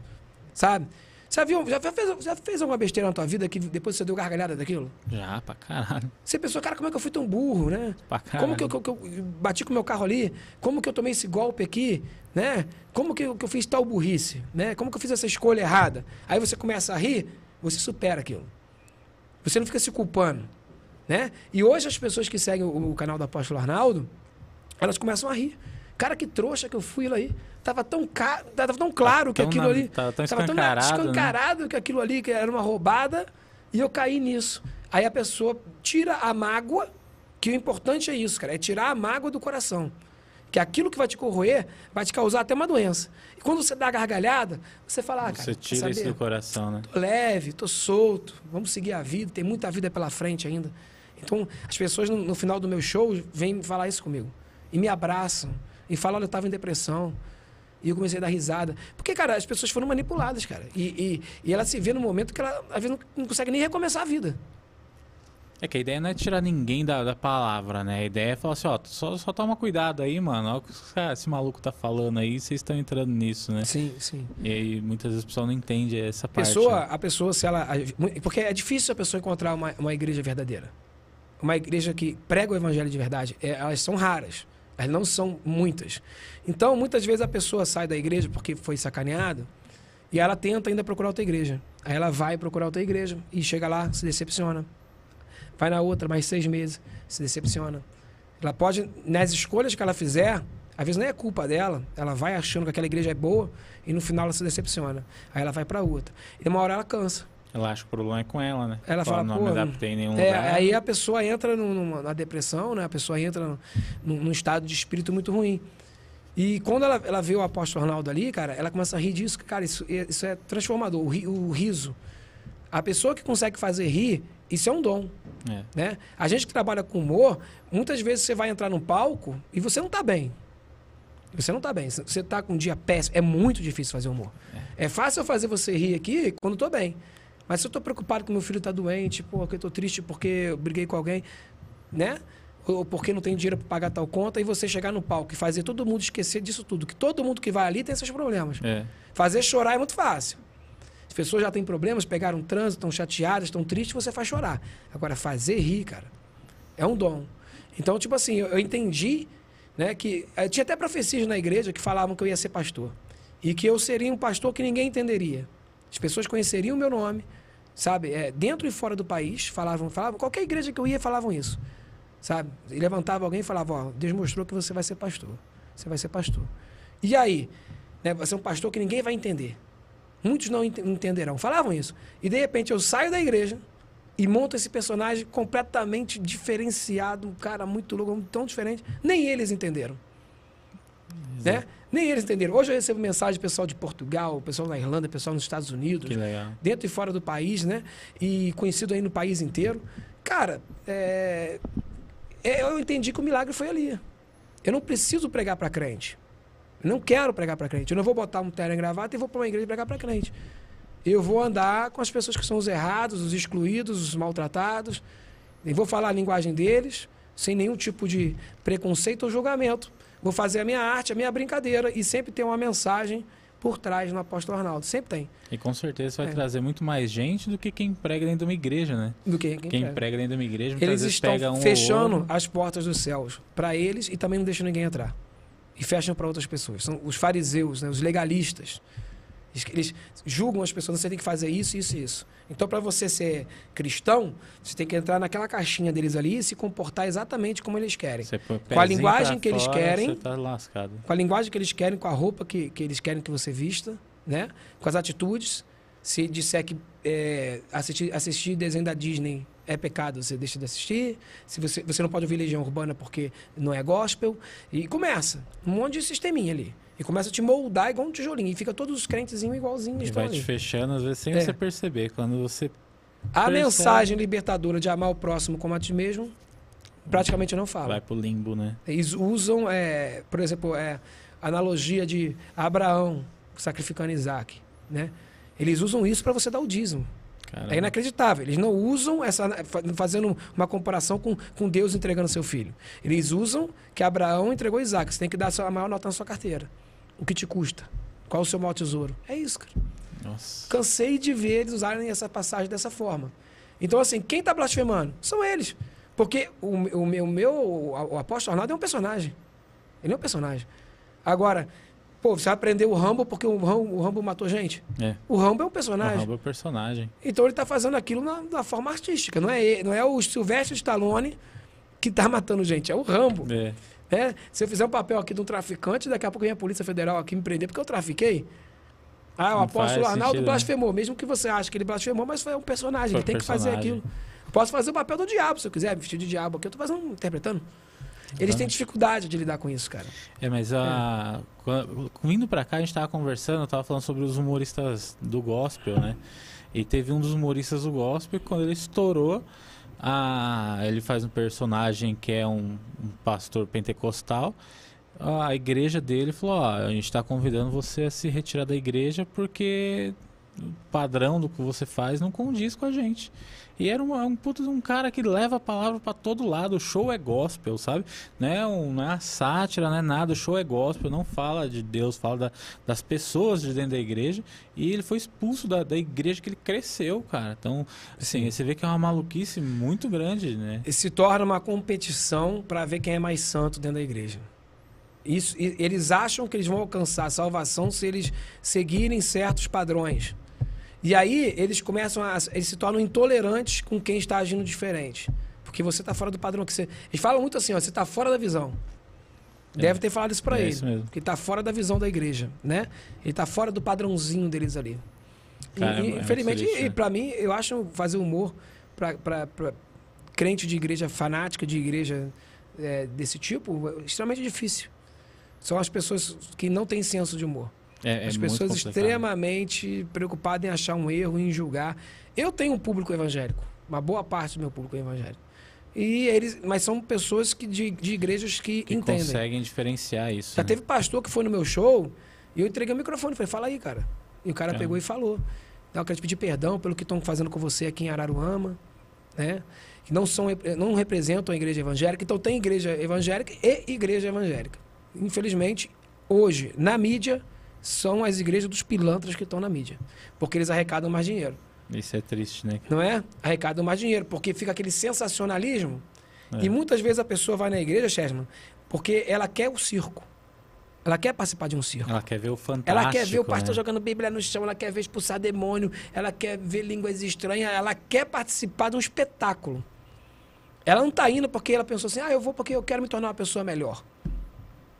B: sabe? Já, viu, já, fez, já fez alguma besteira na tua vida que depois você deu gargalhada daquilo?
A: Já, pra caralho.
B: Você pensou, cara, como é que eu fui tão burro, né?
A: Pra caralho.
B: Como que eu, que eu, que eu bati com o meu carro ali? Como que eu tomei esse golpe aqui? Né? Como que eu, que eu fiz tal burrice? Né? Como que eu fiz essa escolha errada? Aí você começa a rir, você supera aquilo. Você não fica se culpando. Né? E hoje as pessoas que seguem o, o canal do Apóstolo Arnaldo, elas começam a rir. Cara, que trouxa que eu fui lá aí. Tava tão, ca... tava tão claro que aquilo
A: na...
B: ali.
A: Tava tão escancarado,
B: tava tão escancarado né? que aquilo ali que era uma roubada e eu caí nisso. Aí a pessoa tira a mágoa, que o importante é isso, cara, é tirar a mágoa do coração. Que aquilo que vai te corroer vai te causar até uma doença. E quando você dá a gargalhada, você fala, ah, cara.
A: Você tira isso do coração, né?
B: Tô leve, tô solto, vamos seguir a vida, tem muita vida pela frente ainda. Então, as pessoas no, no final do meu show vêm falar isso comigo. E me abraçam. E falam, olha, eu estava em depressão. E eu comecei a dar risada. Porque, cara, as pessoas foram manipuladas, cara. E, e, e ela se vê no momento que ela, às vezes, não, consegue nem recomeçar a vida.
A: É que a ideia não é tirar ninguém da, da palavra, né? A ideia é falar assim, ó, só, só toma cuidado aí, mano. Olha o que esse maluco tá falando aí, vocês estão entrando nisso, né?
B: Sim, sim.
A: E aí muitas vezes a pessoa não entende essa parte.
B: Pessoa,
A: né?
B: A pessoa, se ela. Porque é difícil a pessoa encontrar uma, uma igreja verdadeira. Uma igreja que prega o evangelho de verdade. É, elas são raras. Elas não são muitas. Então, muitas vezes a pessoa sai da igreja porque foi sacaneada e ela tenta ainda procurar outra igreja. Aí ela vai procurar outra igreja e chega lá, se decepciona. Vai na outra, mais seis meses, se decepciona. Ela pode, nas escolhas que ela fizer, às vezes nem é culpa dela, ela vai achando que aquela igreja é boa e no final ela se decepciona. Aí ela vai para outra. E uma hora ela cansa.
A: Eu acho que o problema é com ela, né?
B: Ela fala,
A: não
B: pô,
A: me adaptei em nenhum
B: É,
A: lugar.
B: aí a pessoa entra num- numa, na depressão, né? A pessoa entra num, num estado de espírito muito ruim. E quando ela, ela vê o apóstolo Arnaldo ali, cara, ela começa a rir disso. Cara, isso, é- isso é transformador. O, ri- o riso. A pessoa que consegue fazer rir, isso é um dom.
A: É.
B: Né? A gente que trabalha com humor, muitas vezes você vai entrar num palco e você não tá bem. Você não tá bem. Você tá com um dia péssimo. É muito difícil fazer humor. É, fácil eu fazer você rir aqui quando tô bem. Mas se eu tô preocupado que meu filho tá doente, pô, que eu tô triste porque eu briguei com alguém, né? Ou porque não tem dinheiro para pagar tal conta, e você chegar no palco e fazer todo mundo esquecer disso tudo. Que todo mundo que vai ali tem esses problemas.
A: É.
B: Fazer chorar é muito fácil. As pessoas já têm problemas, pegaram um trânsito, estão chateadas, estão tristes, você faz chorar. Agora, fazer rir, cara, é um dom. Então, tipo assim, eu, eu entendi né, que. eh, Tinha até profecias na igreja que falavam que eu ia ser pastor. E que eu seria um pastor que ninguém entenderia. As pessoas conheceriam o meu nome, sabe? É, dentro e fora do país, falavam, falavam. Qualquer igreja que eu ia, falavam isso. Sabe? E levantava alguém e falava: Ó, Deus mostrou que você vai ser pastor. Você vai ser pastor. E aí? Né, vai ser um pastor que ninguém vai entender. Muitos não ente- entenderão. Falavam isso. E de repente eu saio da igreja e monto esse personagem completamente diferenciado, um cara muito louco, tão diferente. Nem eles entenderam. Né? Nem eles entenderam. Hoje eu recebo mensagem do pessoal de Portugal, pessoal na Irlanda, pessoal nos Estados Unidos, dentro e fora do país, né? E conhecido aí no país inteiro. Cara, é, é, eu entendi que o milagre foi ali. Eu não preciso pregar para crente. Eu não quero pregar para crente. Eu não vou botar um terno e gravata e vou para uma igreja pregar para crente. Eu vou andar com as pessoas que são os errados, os excluídos, os maltratados. E vou falar a linguagem deles, sem nenhum tipo de preconceito ou julgamento. Vou fazer a minha arte, a minha brincadeira e sempre ter uma mensagem por trás no apóstolo Arnaldo. Sempre tem.
A: E com certeza vai
B: É.
A: trazer muito mais gente do que quem prega dentro de uma igreja, né?
B: Do que quem,
A: Quem
B: prega.
A: prega dentro de uma igreja,
B: Eles estão
A: um
B: fechando as portas dos céus para eles e também não deixam ninguém entrar. E fecham para outras pessoas. São os fariseus, né, os legalistas. Eles, eles julgam as pessoas, você tem que fazer isso, isso e isso. Então, para você ser cristão, você tem que entrar naquela caixinha deles ali e se comportar exatamente como eles querem. Com a linguagem que eles
A: fora,
B: querem.
A: Você tá.
B: Com a linguagem que eles querem, com a roupa que, que eles querem que você vista, né? com as atitudes. Se disser que é, assistir, assistir desenho da Disney é pecado, você deixa de assistir. Se você, você não pode ouvir Legião Urbana porque não é gospel. E começa. Um monte de sisteminha ali. E começa a te moldar igual um tijolinho. E fica todos os crentezinhos igualzinhos.
A: E vai te
B: ali.
A: fechando, às vezes, sem
B: É.
A: você perceber. Quando você.
B: A
A: percebe.
B: mensagem libertadora de amar o próximo como a ti mesmo, praticamente eu não falo.
A: Vai pro limbo, né?
B: Eles usam, é, por exemplo, é, analogia de Abraão sacrificando Isaac. Né? Eles usam isso para você dar o dízimo.
A: Caramba.
B: É inacreditável. Eles não usam essa. fa- fazendo uma comparação com, com Deus entregando seu filho. Eles usam que Abraão entregou Isaac. Você tem que dar a maior nota na sua carteira. O que te custa? Qual o seu maior tesouro? É isso, cara.
A: Nossa.
B: Cansei de ver eles usarem essa passagem dessa forma. Então, assim, quem está blasfemando? São eles. Porque o, o, meu- o meu, o apóstolo Arnaldo é um personagem. Ele é um personagem. Agora, pô, você vai aprender o Rambo porque o Rambo, o Rambo matou gente?
A: É.
B: O Rambo é um
A: O
B: personagem.
A: Rambo é o personagem.
B: Então ele está fazendo aquilo na, na forma artística. Não é, não é o Sylvester Stallone que está matando gente, é o Rambo.
A: É.
B: né? Se eu fizer um papel aqui de um traficante, daqui a pouco vem a Polícia Federal aqui me prender porque eu trafiquei. Ah, o apóstolo Arnaldo
A: sentido, né?
B: blasfemou. Mesmo que você ache que ele blasfemou, mas foi um personagem,
A: Foi
B: ele tem que fazer
A: personagem.
B: aquilo. Posso fazer o papel do diabo, se eu quiser, vestir de diabo aqui. Eu tô fazendo, interpretando. Eles têm dificuldade de lidar com isso, cara.
A: É, mas a. quando- Vindo pra cá, a gente tava conversando, eu tava falando sobre os humoristas do gospel, né? E teve um dos humoristas do gospel quando ele estourou, a... ele faz um personagem que é um, um pastor pentecostal. A igreja dele falou: a gente tá convidando você a se retirar da igreja porque o padrão do que você faz não condiz com a gente. E era um, um puto um cara que leva a palavra pra todo lado. O show é gospel, sabe? Não é, um, não é uma sátira, não é nada. O show é gospel, não fala de Deus, fala da- das pessoas de dentro da igreja. E ele foi expulso da, da igreja que ele cresceu, cara. Então, assim, você vê que é uma maluquice muito grande, né?
B: E se torna uma competição para ver quem é mais santo dentro da igreja. Isso, eles acham que eles vão alcançar a salvação se eles seguirem certos padrões. E aí eles começam a. Eles se tornam intolerantes com quem está agindo diferente. Porque você está fora do padrão que você. Eles falam muito assim, ó, você está fora da visão. Deve ter falado isso para
A: é
B: ele.
A: isso mesmo.
B: Que está fora da visão da igreja, né? Ele está fora do padrãozinho deles ali.
A: Cara,
B: E-
A: é
B: e, infelizmente,
A: triste,
B: e
A: né?
B: pra mim, eu acho fazer humor pra crente de igreja fanática, de igreja é, desse tipo, é extremamente difícil. São as pessoas que não têm senso de humor.
A: É, é
B: as
A: muito
B: pessoas extremamente preocupadas em achar um erro, em julgar. Eu tenho um público evangélico, uma boa parte do meu público é evangélico. E eles, mas são pessoas que de, de igrejas que,
A: que
B: entendem.
A: conseguem diferenciar isso.
B: Já
A: né?
B: teve pastor que foi no meu show e eu entreguei o microfone. Falei, fala aí, cara. E o cara
A: Caramba.
B: pegou e falou. Então, eu quero te pedir perdão pelo que estão fazendo com você aqui em Araruama, né? Que não, são, não representam a igreja evangélica. Então, tem igreja evangélica e igreja evangélica. Infelizmente, hoje, na mídia, são as igrejas dos pilantras que estão na mídia. Porque eles arrecadam mais dinheiro.
A: Isso é triste, né?
B: Não é? Arrecadam mais dinheiro. Porque fica aquele sensacionalismo.
A: É.
B: E muitas vezes a pessoa vai na igreja, Chesman, porque ela quer o circo. Ela quer participar de um circo.
A: Ela quer ver o fantástico.
B: Ela quer ver o pastor
A: né?
B: jogando Bíblia no chão, ela quer ver expulsar demônio, ela quer ver línguas estranhas, ela quer participar de um espetáculo. Ela não está indo porque ela pensou assim, ah, eu vou porque eu quero me tornar uma pessoa melhor.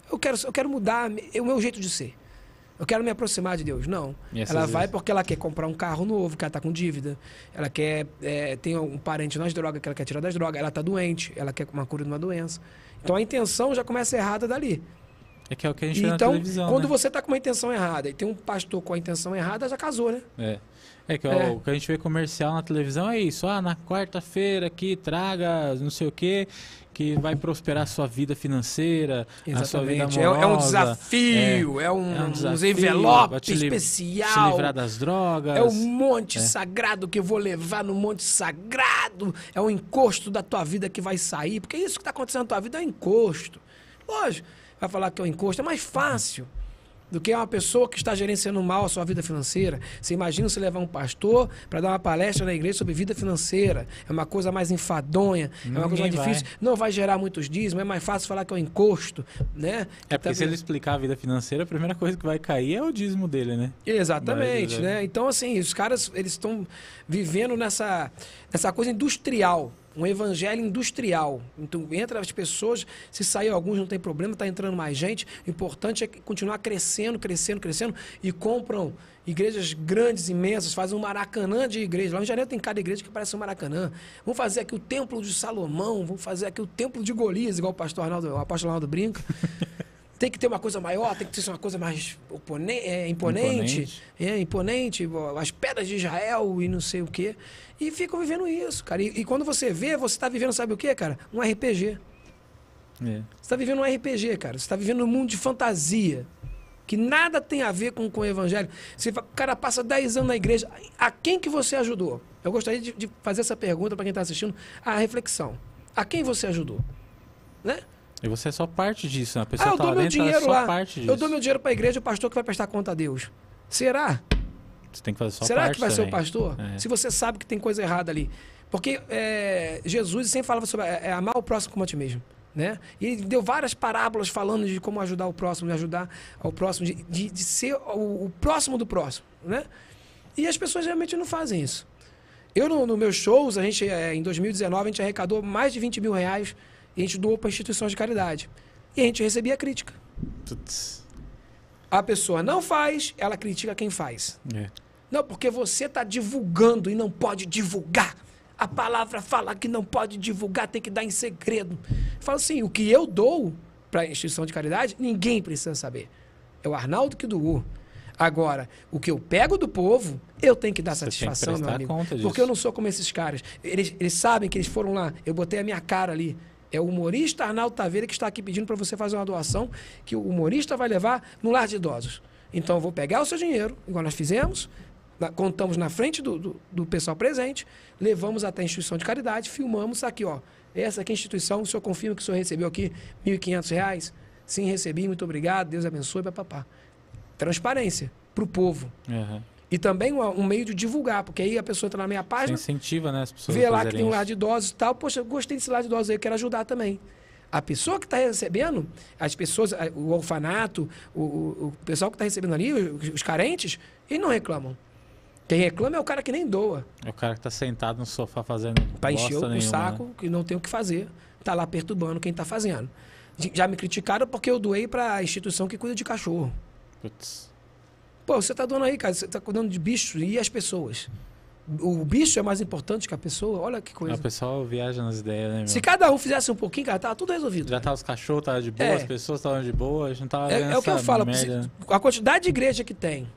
B: Eu quero, eu quero mudar o meu jeito de ser. Eu quero me aproximar de Deus. Não. Ela vai
A: vezes-
B: porque ela quer comprar um carro novo, que ela está com dívida. Ela quer. é, tem um parente nas drogas que ela quer tirar das drogas. Ela está doente, ela quer uma cura de uma doença. Então a intenção já começa errada dali.
A: É que é o que a gente vê na
B: Então, quando
A: né?
B: você está com uma intenção errada e tem um pastor com a intenção errada, já casou, né?
A: É. É que
B: É.
A: o que a gente vê comercial na televisão é isso. Ah, na quarta-feira aqui traga não sei o quê, que vai prosperar a sua vida financeira, a sua vida
B: Exatamente. É,
A: amorosa.
B: é um desafio, é, um,
A: é um desafio,
B: envelopes
A: te
B: especial.
A: livrar das drogas.
B: É o monte
A: É.
B: sagrado que eu vou levar no monte sagrado. É o encosto da tua vida que vai sair. Porque isso que está acontecendo na tua vida é um encosto. Lógico, vai falar que é um encosto. É mais fácil do que uma pessoa que está gerenciando mal a sua vida financeira. Você imagina você levar um pastor para dar uma palestra na igreja sobre vida financeira. É uma coisa mais enfadonha, é uma coisa mais
A: Ninguém vai.
B: difícil. Não vai gerar muitos dízimos, é mais fácil falar que é um encosto, né?
A: É porque
B: Tá
A: se ele explicar a vida financeira, a primeira coisa que vai cair é o dízimo dele, né?
B: Exatamente, né? Então, assim, os caras, eles estão vivendo nessa, nessa coisa industrial, um evangelho industrial. Então, entra as pessoas, se sair alguns não tem problema, está entrando mais gente. O importante é continuar crescendo, crescendo, crescendo e compram igrejas grandes, imensas, fazem um maracanã de igreja. Lá em Janeiro tem cada igreja que parece um maracanã. Vamos fazer aqui o templo de Salomão, vamos fazer aqui o templo de Golias, igual o pastor Arnaldo, o apóstolo Arnaldo brinca. Tem que ter uma coisa maior, tem que ter uma coisa mais é, imponente,
A: Imponente.
B: é imponente, as pedras de Israel e não sei o quê. E ficam vivendo isso, cara. E, e quando você vê, você está vivendo, sabe o quê, cara? Um RPG.
A: É.
B: Você está vivendo um RPG, cara. Você está vivendo um mundo de fantasia. Que nada tem a ver com, com o evangelho. Você, o cara passa 10 anos na igreja. A quem que você ajudou? Eu gostaria de, de fazer essa pergunta para quem está assistindo. A reflexão. A quem você ajudou? Né?
A: E você é só parte disso, né? A pessoa
B: Ah, eu
A: tá
B: dou meu
A: é
B: dinheiro
A: só
B: lá.
A: parte disso.
B: Eu dou meu dinheiro para a igreja, o pastor que vai prestar conta a Deus. Será?
A: Você tem que fazer só
B: Será
A: parte
B: que vai ser o
A: também.
B: pastor?
A: É.
B: Se você sabe que tem coisa errada ali. Porque é, Jesus sempre falava sobre é, é amar o próximo como a ti mesmo. Né? E ele deu várias parábolas falando de como ajudar o próximo, de ajudar ao próximo, de, de, de ser o, o próximo do próximo. Né? E as pessoas realmente não fazem isso. Eu, no, no meus shows, a gente, é, em 2019, a gente arrecadou mais de 20 mil reais e a gente doou para instituições de caridade. E a gente recebia crítica.
A: Putz.
B: A pessoa não faz, ela critica quem faz.
A: É.
B: Não, porque você está divulgando e não pode divulgar. A palavra fala que não pode divulgar, tem que dar em segredo. Fala assim, o que eu dou para a instituição de caridade, ninguém precisa saber. É o Arnaldo que doou. Agora, o que eu pego do povo, eu tenho que dar
A: Você tem que
B: satisfação, meu amigo. Porque eu não sou como esses caras. Eles, eles sabem que eles foram lá, eu botei a minha cara ali. É o humorista Arnaldo Taveira que está aqui pedindo para você fazer uma doação que o humorista vai levar no lar de idosos. Então eu vou pegar o seu dinheiro, igual nós fizemos, na- contamos na frente do, do, do pessoal presente, levamos até a instituição de caridade, filmamos aqui, ó. Essa aqui é a instituição, o senhor confirma que o senhor recebeu aqui 1.500 reais? Sim, recebi, muito obrigado, Deus abençoe, papapá. Transparência para o povo.
A: Aham.
B: E também um, meio de divulgar, porque aí a pessoa entra na minha
A: Você
B: página,
A: incentiva, né, as pessoas
B: vê lá que tem um lar de idosos e tal. Poxa, eu gostei desse lar de idosos aí, eu quero ajudar também. A pessoa que está recebendo, as pessoas, o orfanato, o, o- o pessoal que está recebendo ali, os, os carentes, eles não reclamam. Quem reclama é o cara que nem doa.
A: É o cara que tá sentado no sofá fazendo
B: Para encher o
A: nenhuma,
B: saco,
A: né?
B: que não tem o que fazer. Está lá perturbando quem está fazendo. Já me criticaram porque eu doei para a instituição que cuida de cachorro.
A: Putz.
B: Pô, você tá doando aí, cara, você tá cuidando de bicho e as pessoas. O bicho é mais importante que a pessoa, olha que coisa.
A: O pessoal viaja nas ideias, né, meu?
B: Se cada um fizesse um pouquinho, cara, tava tudo resolvido.
A: Já tá os cachorros, tava de boa,
B: É.
A: as pessoas estavam de boa, a gente não tava
B: É, é o que eu falo,
A: merda.
B: a quantidade de igreja que tem.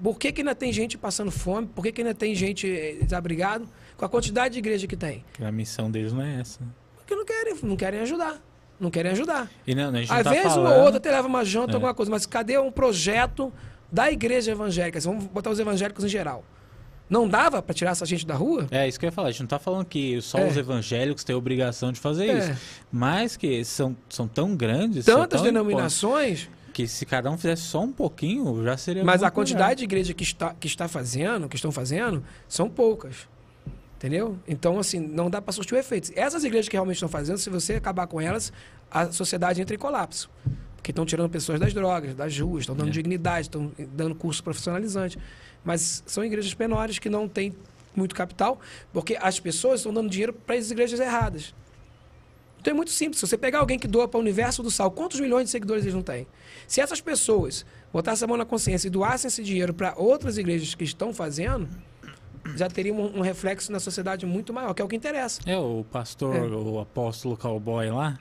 B: Por que, que ainda tem gente passando fome? Por que, que ainda tem gente eh, desabrigado? Com a quantidade de igreja que tem.
A: A missão deles não é essa.
B: Porque não querem, não querem ajudar. Não querem ajudar.
A: E não, a gente
B: Às
A: tá
B: vezes
A: falando...
B: uma ou outra até leva uma janta,
A: É.
B: alguma coisa, mas cadê um projeto da igreja evangélica? Assim, Vamos botar os evangélicos em geral. Não dava para tirar essa gente da rua?
A: É, isso que eu ia falar. A gente não tá falando que só
B: É.
A: os evangélicos têm a obrigação de fazer
B: É.
A: isso. Mas que são, são tão grandes,
B: Tantas
A: tão
B: denominações,
A: que se cada um fizesse só um pouquinho, já seria
B: mas a quantidade de igreja que está, que está fazendo, que estão fazendo, são poucas. Entendeu? Então, assim, não dá para surtir o efeito. Essas igrejas que realmente estão fazendo, se você acabar com elas, a sociedade entra em colapso. Porque estão tirando pessoas das drogas, das ruas, estão dando
A: É.
B: dignidade, estão dando curso profissionalizante. Mas são igrejas menores que não têm muito capital, porque as pessoas estão dando dinheiro para as igrejas erradas. Então é muito simples. Se você pegar alguém que doa para o universo do sal, quantos milhões de seguidores eles não têm? Se essas pessoas botassem a mão na consciência e doassem esse dinheiro para outras igrejas que estão fazendo, já teria um, um reflexo na sociedade muito maior, que é o que interessa.
A: É, o pastor,
B: É.
A: o apóstolo cowboy lá,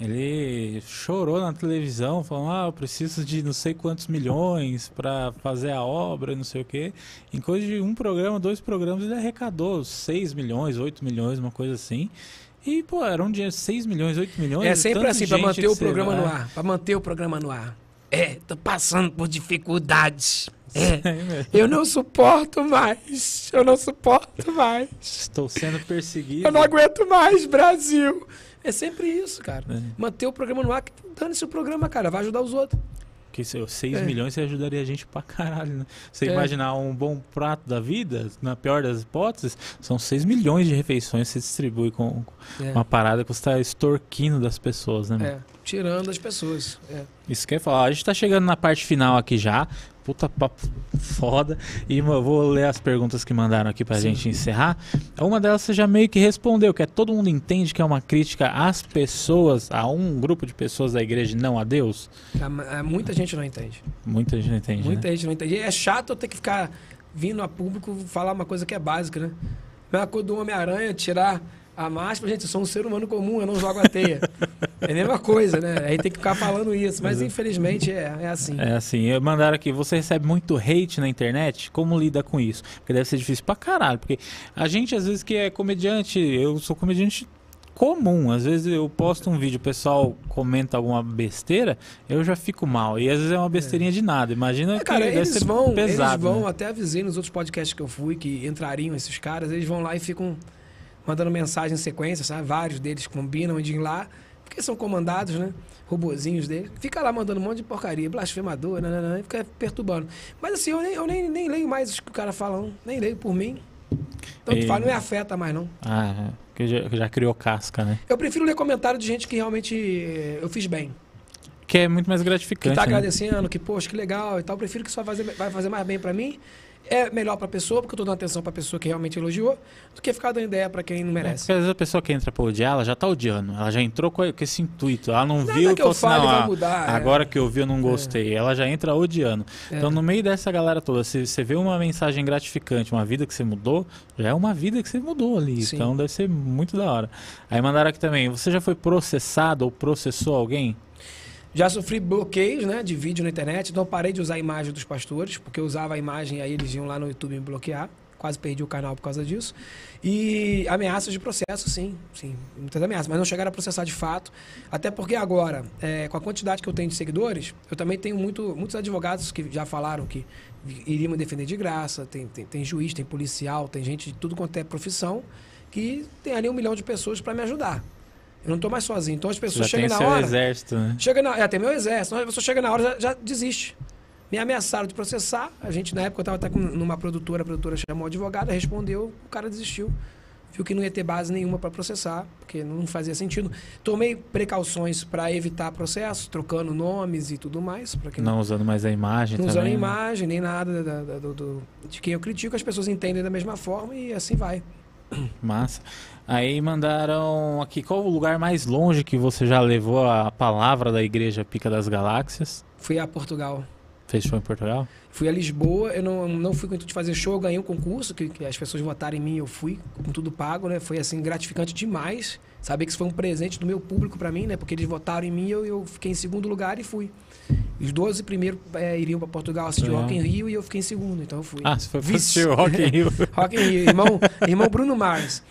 A: ele chorou na televisão, falando: Ah, eu preciso de não sei quantos milhões pra fazer a obra, não sei o quê. Em coisa de um programa, dois programas, ele arrecadou 6 milhões, 8 milhões, uma coisa assim. E, pô, era um dinheiro, 6 milhões, 8 milhões.
B: É sempre assim, para manter o programa no ar. Para manter o programa no ar. É, tô passando por dificuldades. É,
A: É
B: eu não suporto mais. Eu não suporto mais.
A: Estou sendo perseguido.
B: Eu não aguento mais, Brasil. É sempre isso, cara.
A: É.
B: Manter o programa no ar, que dane-se o programa, cara. Vai ajudar os outros.
A: Que 6
B: É.
A: milhões você ajudaria a gente pra caralho, né? Você
B: É.
A: imaginar um bom prato da vida, na pior das hipóteses, são 6 milhões de refeições que você distribui com com
B: É.
A: uma parada que você tá extorquindo das pessoas, né?
B: É, tirando as pessoas. É.
A: Isso quer falar. A gente tá chegando na parte final aqui já. Puta papo foda. E mano, vou ler as perguntas que mandaram aqui pra
B: Sim.
A: gente encerrar. Uma delas você já meio que respondeu, que é todo mundo entende que é uma crítica às pessoas, a um grupo de pessoas da igreja e não a Deus.
B: A- a- Muita gente não entende.
A: Muita gente não entende.
B: Muita
A: né?
B: gente não entende. E é chato eu ter que ficar vindo a público falar uma coisa que é básica, né? Mesma coisa do Homem-Aranha, tirar a máscara. Gente, eu sou um ser humano comum, eu não jogo a teia. é a mesma coisa, né? Aí tem que ficar falando isso. Mas infelizmente é, é assim.
A: É assim, eu mandaram aqui, você recebe muito hate na internet, como lida com isso? Porque deve ser difícil pra caralho, porque a gente às vezes que é comediante, eu sou comediante comum, às vezes eu posto um vídeo, o pessoal comenta alguma besteira, eu já fico mal, e às vezes é uma besteirinha de nada, imagina
B: É,
A: que
B: cara,
A: deve
B: eles
A: ser
B: vão,
A: pesado,
B: eles vão,
A: né?
B: até avisei nos outros podcasts que eu fui que entrariam esses caras, eles vão lá e ficam mandando mensagem em sequência, sabe? Vários deles combinam de ir lá, porque são comandados, né? Robozinhos deles. Fica lá mandando um monte de porcaria, blasfemador, nananã, e fica perturbando. Mas assim, eu nem, eu nem, nem leio mais o que o cara fala, não. nem leio por mim. Então,
A: E-
B: fala, não me afeta mais, não.
A: Ah, é, que já, que já criou casca, né?
B: Eu prefiro ler comentário de gente que realmente eh, eu fiz bem.
A: Que é muito mais
B: que
A: gratificante,
B: tá
A: né?
B: agradecendo, que, poxa, que legal e tal. Eu prefiro que isso vai fazer, vai fazer mais bem pra mim. É melhor pra pessoa, porque eu tô dando atenção pra pessoa que realmente elogiou, do que ficar dando ideia pra quem não
A: É,
B: merece.
A: porque às vezes a pessoa que entra pra odiar, ela já tá odiando. Ela já entrou com esse intuito. Ela não
B: Nada
A: viu
B: que eu
A: assim,
B: fale
A: não,
B: mudar, é.
A: agora que eu vi eu não gostei. Ela já entra odiando.
B: É.
A: Então no meio dessa galera toda, se você vê uma mensagem gratificante, uma vida que você mudou, já é uma vida que você mudou ali.
B: Sim.
A: Então deve ser muito da hora. Aí mandaram aqui também, você já foi processado ou processou alguém?
B: Já sofri bloqueios né, de vídeo na internet, então parei de usar a imagem dos pastores, porque eu usava a imagem e aí eles iam lá no YouTube me bloquear. Quase perdi o canal por causa disso. E ameaças de processo, sim, sim. Muitas ameaças, mas não chegaram a processar de fato. Até porque agora, é, com a quantidade que eu tenho de seguidores, eu também tenho muito, muitos advogados que já falaram que iriam me defender de graça. Tem, tem, tem juiz, tem policial, tem gente de tudo quanto é profissão, que tem ali um milhão de pessoas para me ajudar. Eu não estou mais sozinho. Então as pessoas
A: já tem
B: chegam na
A: seu
B: hora.
A: exército, né?
B: Chega na, é, tem meu exército. A pessoa chega na hora já, já desiste. Me ameaçaram de processar. A gente, na época, eu estava até com, numa produtora, a produtora chamou o advogado, respondeu, o cara desistiu. Viu que não ia ter base nenhuma para processar, porque não fazia sentido. Tomei precauções para evitar processo, trocando nomes e tudo mais. que
A: Não usando mais a imagem
B: não
A: também.
B: usando a
A: né?
B: imagem, nem nada da- da- do- do- de quem eu critico, as pessoas entendem da mesma forma e assim vai.
A: Massa. Aí mandaram aqui, qual o lugar mais longe que você já levou a palavra da igreja Pica das Galáxias?
B: Fui a Portugal.
A: Fez show em Portugal?
B: Fui a Lisboa, eu não, não fui com o intuito de fazer show, eu ganhei um concurso, que, que as pessoas votaram em mim, eu fui com tudo pago, né? Foi assim, gratificante demais. Saber que isso foi um presente do meu público para mim, né? Porque eles votaram em mim e eu, eu fiquei em segundo lugar e fui. Os 12 primeiros é, iriam para Portugal assistir. Rock in Rio e eu fiquei em segundo, então eu fui.
A: Ah, você foi assistir o Rock in Rio.
B: Rock in Rio, irmão, irmão Bruno Mars.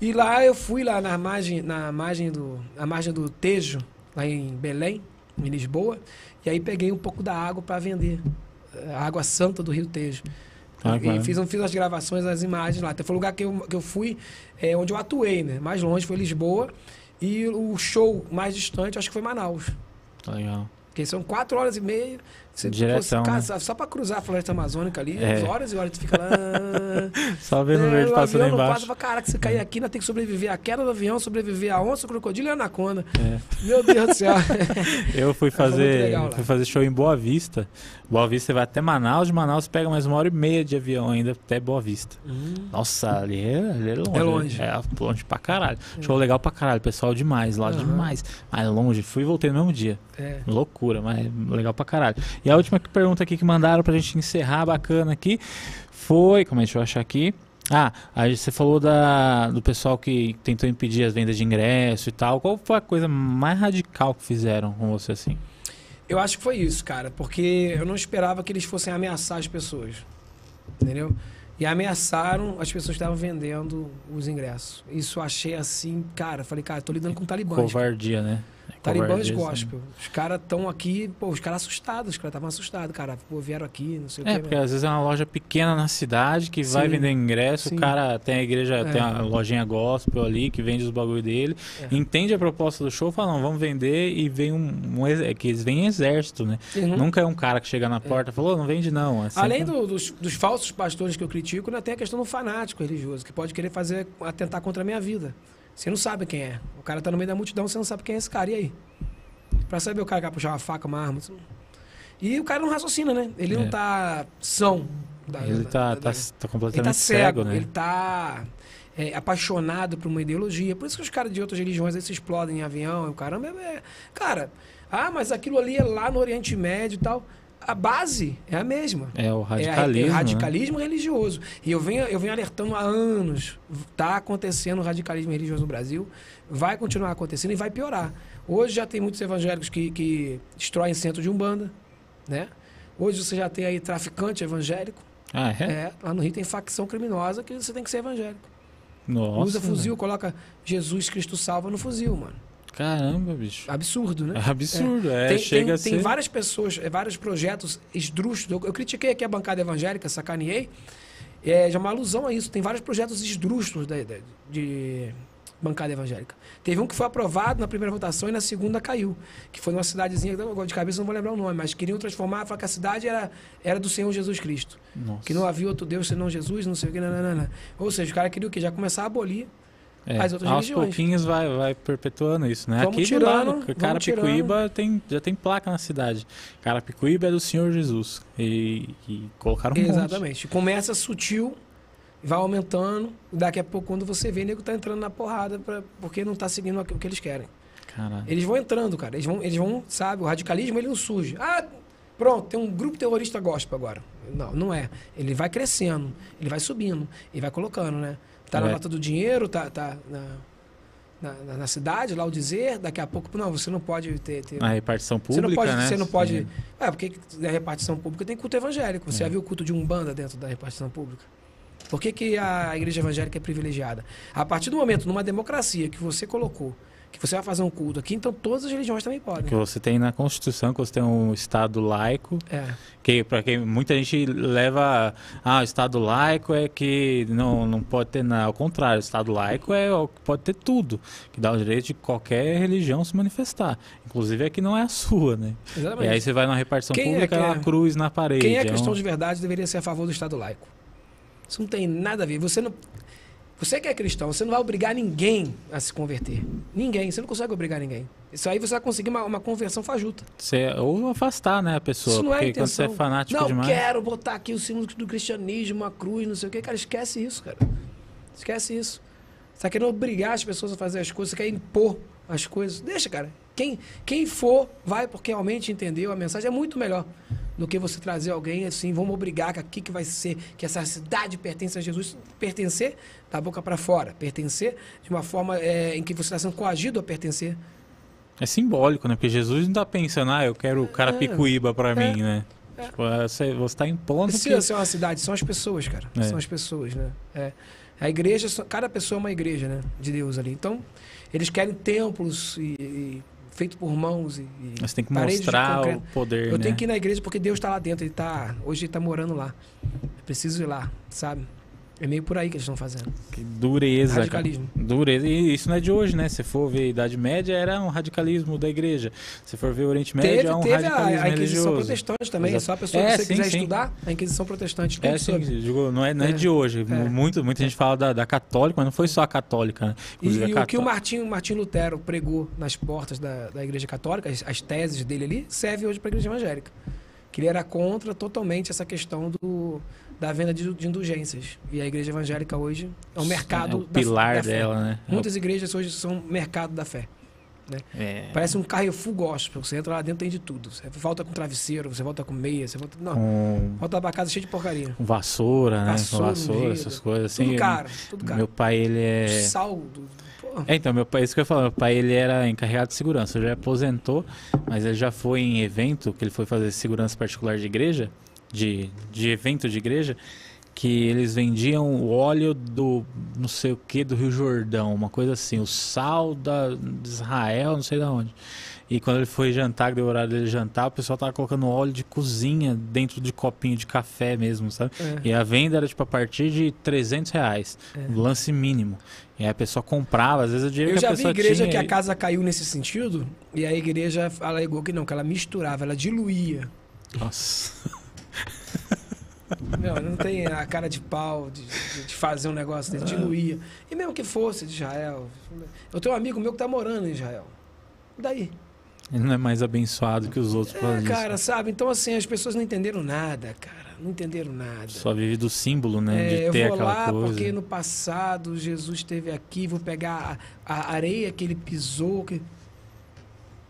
B: E lá eu fui lá na margem, na margem do, na margem do Tejo, lá em Belém, em Lisboa, e aí peguei um pouco da água para vender, a água santa do Rio Tejo.
A: Ah,
B: e
A: claro.
B: fiz, fiz as gravações, as imagens lá. Até foi o lugar que eu, que eu fui, é, onde eu atuei, né? Mais longe foi Lisboa. E o show mais distante, acho que foi Manaus.
A: Legal.
B: Porque são quatro horas e meia. Você,
A: Diretão,
B: pô,
A: né?
B: Só pra cruzar a floresta amazônica ali,
A: É.
B: horas e horas tu fica lá.
A: Só vendo o
B: É,
A: verde passando
B: não
A: embaixo.
B: passa caraca, você cair aqui, ainda tem que sobreviver à queda do avião, sobreviver à onça, crocodilo e anaconda.
A: É.
B: Meu Deus do céu.
A: Eu fui fazer,
B: legal lá.
A: fui fazer show em Boa Vista. Boa Vista você vai até Manaus, de Manaus pega mais uma hora e meia de avião ainda até Boa Vista. Nossa, ali é, ali é longe.
B: É longe.
A: É longe pra caralho. Show legal pra caralho, pessoal demais lá,
B: Aham.
A: demais. Mas longe, fui e voltei no mesmo dia.
B: É.
A: Loucura, mas legal pra caralho. E a última pergunta aqui que mandaram pra gente encerrar bacana aqui foi. Como é que eu achar aqui? Ah, aí você falou da, do pessoal que tentou impedir as vendas de ingresso e tal. Qual foi a coisa mais radical que fizeram com você assim?
B: Eu acho que foi isso, cara, porque eu não esperava que eles fossem ameaçar as pessoas. Entendeu? E ameaçaram as pessoas que estavam vendendo os ingressos. Isso eu achei assim, cara, falei, cara, tô lidando com talibãs.
A: Covardia, né? É covardia,
B: gospel. Os caras estão aqui, pô, os caras assustados, os caras estavam assustados, cara. Pô, vieram aqui, não sei o
A: É,
B: quê.
A: porque às vezes é uma loja pequena na cidade que vai
B: Sim,
A: vender ingresso,
B: sim.
A: o cara tem a igreja,
B: É.
A: tem a lojinha gospel ali que vende os bagulho dele,
B: É.
A: entende a proposta do show, fala, não, vamos vender e vem um, um é que eles vêm exército, né?
B: Uhum.
A: Nunca é um cara que chega na porta e falou, não vende não. É
B: Além do- dos, dos falsos pastores que eu critico, ainda tem a questão do fanático religioso, que pode querer fazer, atentar contra a minha vida. Você não sabe quem é. O cara tá no meio da multidão, você não sabe quem é esse cara. E aí? Pra saber o cara que vai puxar uma faca, uma arma. E o cara não raciocina, né? Ele
A: É.
B: não tá são. da-
A: Ele
B: da-
A: tá,
B: da-
A: tá, tá completamente
B: ele tá cego,
A: né?
B: ele tá é, apaixonado por uma ideologia. Por isso que os caras de outras religiões aí se explodem em avião, e o caramba é, é- Cara, ah, mas aquilo ali é lá no Oriente Médio e tal. A base é a mesma.
A: É o
B: É, a-
A: radicalismo,
B: é
A: né?
B: radicalismo religioso. E eu venho, eu venho alertando há anos. Está acontecendo o radicalismo religioso no Brasil. Vai continuar acontecendo e vai piorar. Hoje já tem muitos evangélicos que, que destroem centro de Umbanda. Né? Hoje você já tem aí traficante evangélico.
A: Ah, é?
B: É, lá no Rio tem facção criminosa que você tem que ser evangélico.
A: Nossa.
B: Usa fuzil,
A: velho.
B: coloca Jesus Cristo salva no fuzil, mano.
A: Caramba, bicho.
B: Absurdo, né?
A: É absurdo, é.
B: tem,
A: chega
B: tem,
A: a
B: tem
A: ser...
B: várias pessoas, é, vários projetos esdrúxulos. Eu, eu critiquei aqui a bancada evangélica, sacaneei. É, já é uma alusão a isso. Tem vários projetos esdrúxulos da- da- de bancada evangélica. Teve um que foi aprovado na primeira votação e na segunda caiu. Que foi numa cidadezinha, de cabeça não vou lembrar o nome, mas queriam transformar, falar que a cidade era, era do Senhor Jesus Cristo.
A: Nossa.
B: Que não havia outro Deus senão Jesus, não sei o que, nananana. Ou seja, os caras queriam o quê? Já começar a abolir
A: É,
B: as outras
A: aos
B: religiões.
A: pouquinhos vai, vai perpetuando isso, né?
B: Vamos
A: Aqui
B: tirando,
A: do lado, Carapicuíba tem, já tem placa na cidade. Carapicuíba é do Senhor Jesus. E, e colocaram um monte.
B: Exatamente. Começa sutil, vai aumentando, daqui a pouco, quando você vê, o nego tá entrando na porrada pra, porque não tá seguindo o que eles querem.
A: Caralho.
B: Eles vão entrando, cara. Eles vão, eles vão, sabe, o radicalismo ele não surge. Ah, pronto, tem um grupo terrorista gospel agora. Não, não é. Ele vai crescendo, ele vai subindo, e vai colocando, né? Tá na
A: É.
B: nota do dinheiro, tá, tá na, na, na- cidade, lá o dizer, daqui a pouco, não, você não pode ter. ter
A: Na repartição
B: você
A: pública,
B: não pode,
A: né?
B: você não pode.
A: Sim.
B: É, porque na repartição pública tem culto evangélico. Você
A: É.
B: já viu o culto de Umbanda dentro da repartição pública? Por que, que a igreja evangélica é privilegiada? A partir do momento, numa democracia que você colocou, que você vai fazer um culto aqui, então todas as religiões também podem.
A: Que você tem na Constituição, que você tem um Estado laico,
B: É.
A: que para quem muita gente leva, ah, o Estado laico é que não, não pode ter nada. Ao contrário, o Estado laico é o que pode ter tudo, que dá o direito de qualquer religião se manifestar. Inclusive é que não é a sua, né?
B: Exatamente.
A: E aí você vai na repartição
B: Quem é
A: pública, é
B: é?
A: uma cruz na parede.
B: Quem é
A: um-
B: cristão de verdade deveria ser a favor do Estado laico. Isso não tem nada a ver. Você não. Você que é cristão, você não vai obrigar ninguém a se converter. Ninguém. Você não consegue obrigar ninguém. Isso aí você vai conseguir uma, uma conversão fajuta.
A: Você, ou afastar, né, a pessoa.
B: Isso não é a
A: porque quando você é
B: intenção.
A: fanático
B: não
A: demais.
B: quero botar aqui o símbolo do cristianismo, uma cruz, não sei o que. Cara, esquece isso, cara. Esquece isso. Você tá querendo obrigar as pessoas a fazer as coisas, você quer impor as coisas. Deixa, cara. Quem, quem for, vai porque realmente entendeu a mensagem. É muito melhor. Do que você trazer alguém assim, vamos obrigar que aqui que vai ser, que essa cidade pertence a Jesus, pertencer da boca para fora, pertencer de uma forma é, em que você está sendo coagido a pertencer.
A: É simbólico, né? Porque Jesus não está pensando, ah, eu quero o Carapicuíba para
B: É.
A: mim, né? Tipo, você, você tá impondo
B: Isso
A: que...
B: é uma cidade, são as pessoas, cara.
A: É.
B: São as pessoas, né? É. A igreja, cada pessoa é uma igreja, né? De Deus ali. Então, eles querem templos e, e feitos por mãos e,
A: Você tem que mostrar o poder,
B: Eu
A: né?
B: tenho que ir na igreja porque Deus está lá dentro. Ele tá, hoje ele está morando lá. Eu preciso ir lá, sabe? É meio por aí que eles estão fazendo.
A: Que dureza, cara.
B: Radicalismo.
A: Dureza. E isso não é de hoje, né? Se for ver a Idade Média, era um radicalismo da igreja. Se for ver o Oriente Médio,
B: Teve,
A: é um
B: teve a,
A: radicalismo
B: a Inquisição
A: religioso.
B: protestante também.
A: Exato.
B: Só a pessoa
A: É,
B: que você
A: sim,
B: quiser
A: sim.
B: estudar, a Inquisição protestante.
A: É, sim, digo, não é, não é,
B: É.
A: de hoje.
B: É.
A: Muito, muita gente fala da, da católica, mas não foi só a católica, né?
B: E,
A: Inclusive, a
B: e o que o Martim, Martim Lutero pregou nas portas da, da Igreja Católica, as, as teses dele ali, serve hoje para a Igreja Evangélica. Que ele era contra totalmente essa questão do, da venda de, de indulgências. E a Igreja Evangélica hoje é um mercado
A: é o
B: da-
A: pilar
B: da fé.
A: dela, né? É o-
B: Muitas igrejas hoje são mercado da fé.
A: é,
B: Parece um Carrefour gospel. Você entra lá dentro tem de tudo. Você volta com travesseiro, você volta com meia, você volta. Não,
A: com,
B: volta pra casa cheio de porcaria.
A: com vassoura, né?
B: Vassoura,
A: com vassoura, essas coisas assim.
B: Tudo caro, tudo caro.
A: Meu pai, ele é...
B: Saldo.
A: É, então, meu pai, isso que eu ia falar, meu pai ele era encarregado de segurança, já aposentou, mas ele já foi em evento, que ele foi fazer segurança particular de igreja, de, de evento de igreja, que eles vendiam o óleo do não sei o que do Rio Jordão, uma coisa assim, o sal da, de Israel, não sei de onde. E quando ele foi jantar, que deu o horário dele jantar, o pessoal tava colocando óleo de cozinha dentro de copinho de café mesmo, sabe?
B: é.
A: E a venda era tipo a partir de 300 reais,
B: É.
A: lance mínimo. E aí a pessoa comprava, às vezes o dinheiro
B: Eu
A: que a
B: já vi
A: pessoa
B: igreja
A: tinha.
B: que a casa caiu nesse sentido e a igreja alegou que não, que ela misturava, ela diluía.
A: Nossa.
B: Meu, não tem a cara de pau de, de- de fazer um negócio desse, diluía. E mesmo que fosse de Israel. Eu tenho um amigo meu que tá morando em Israel. E daí?
A: Ele não é mais abençoado que os outros
B: É,
A: disso.
B: cara, sabe? Então, assim, as pessoas não entenderam nada, cara. Não entenderam nada.
A: Só vive do símbolo, né?
B: É,
A: de
B: eu
A: ter
B: vou
A: aquela
B: lá
A: coisa.
B: porque no passado Jesus esteve aqui, vou pegar a, a areia que ele pisou. Que...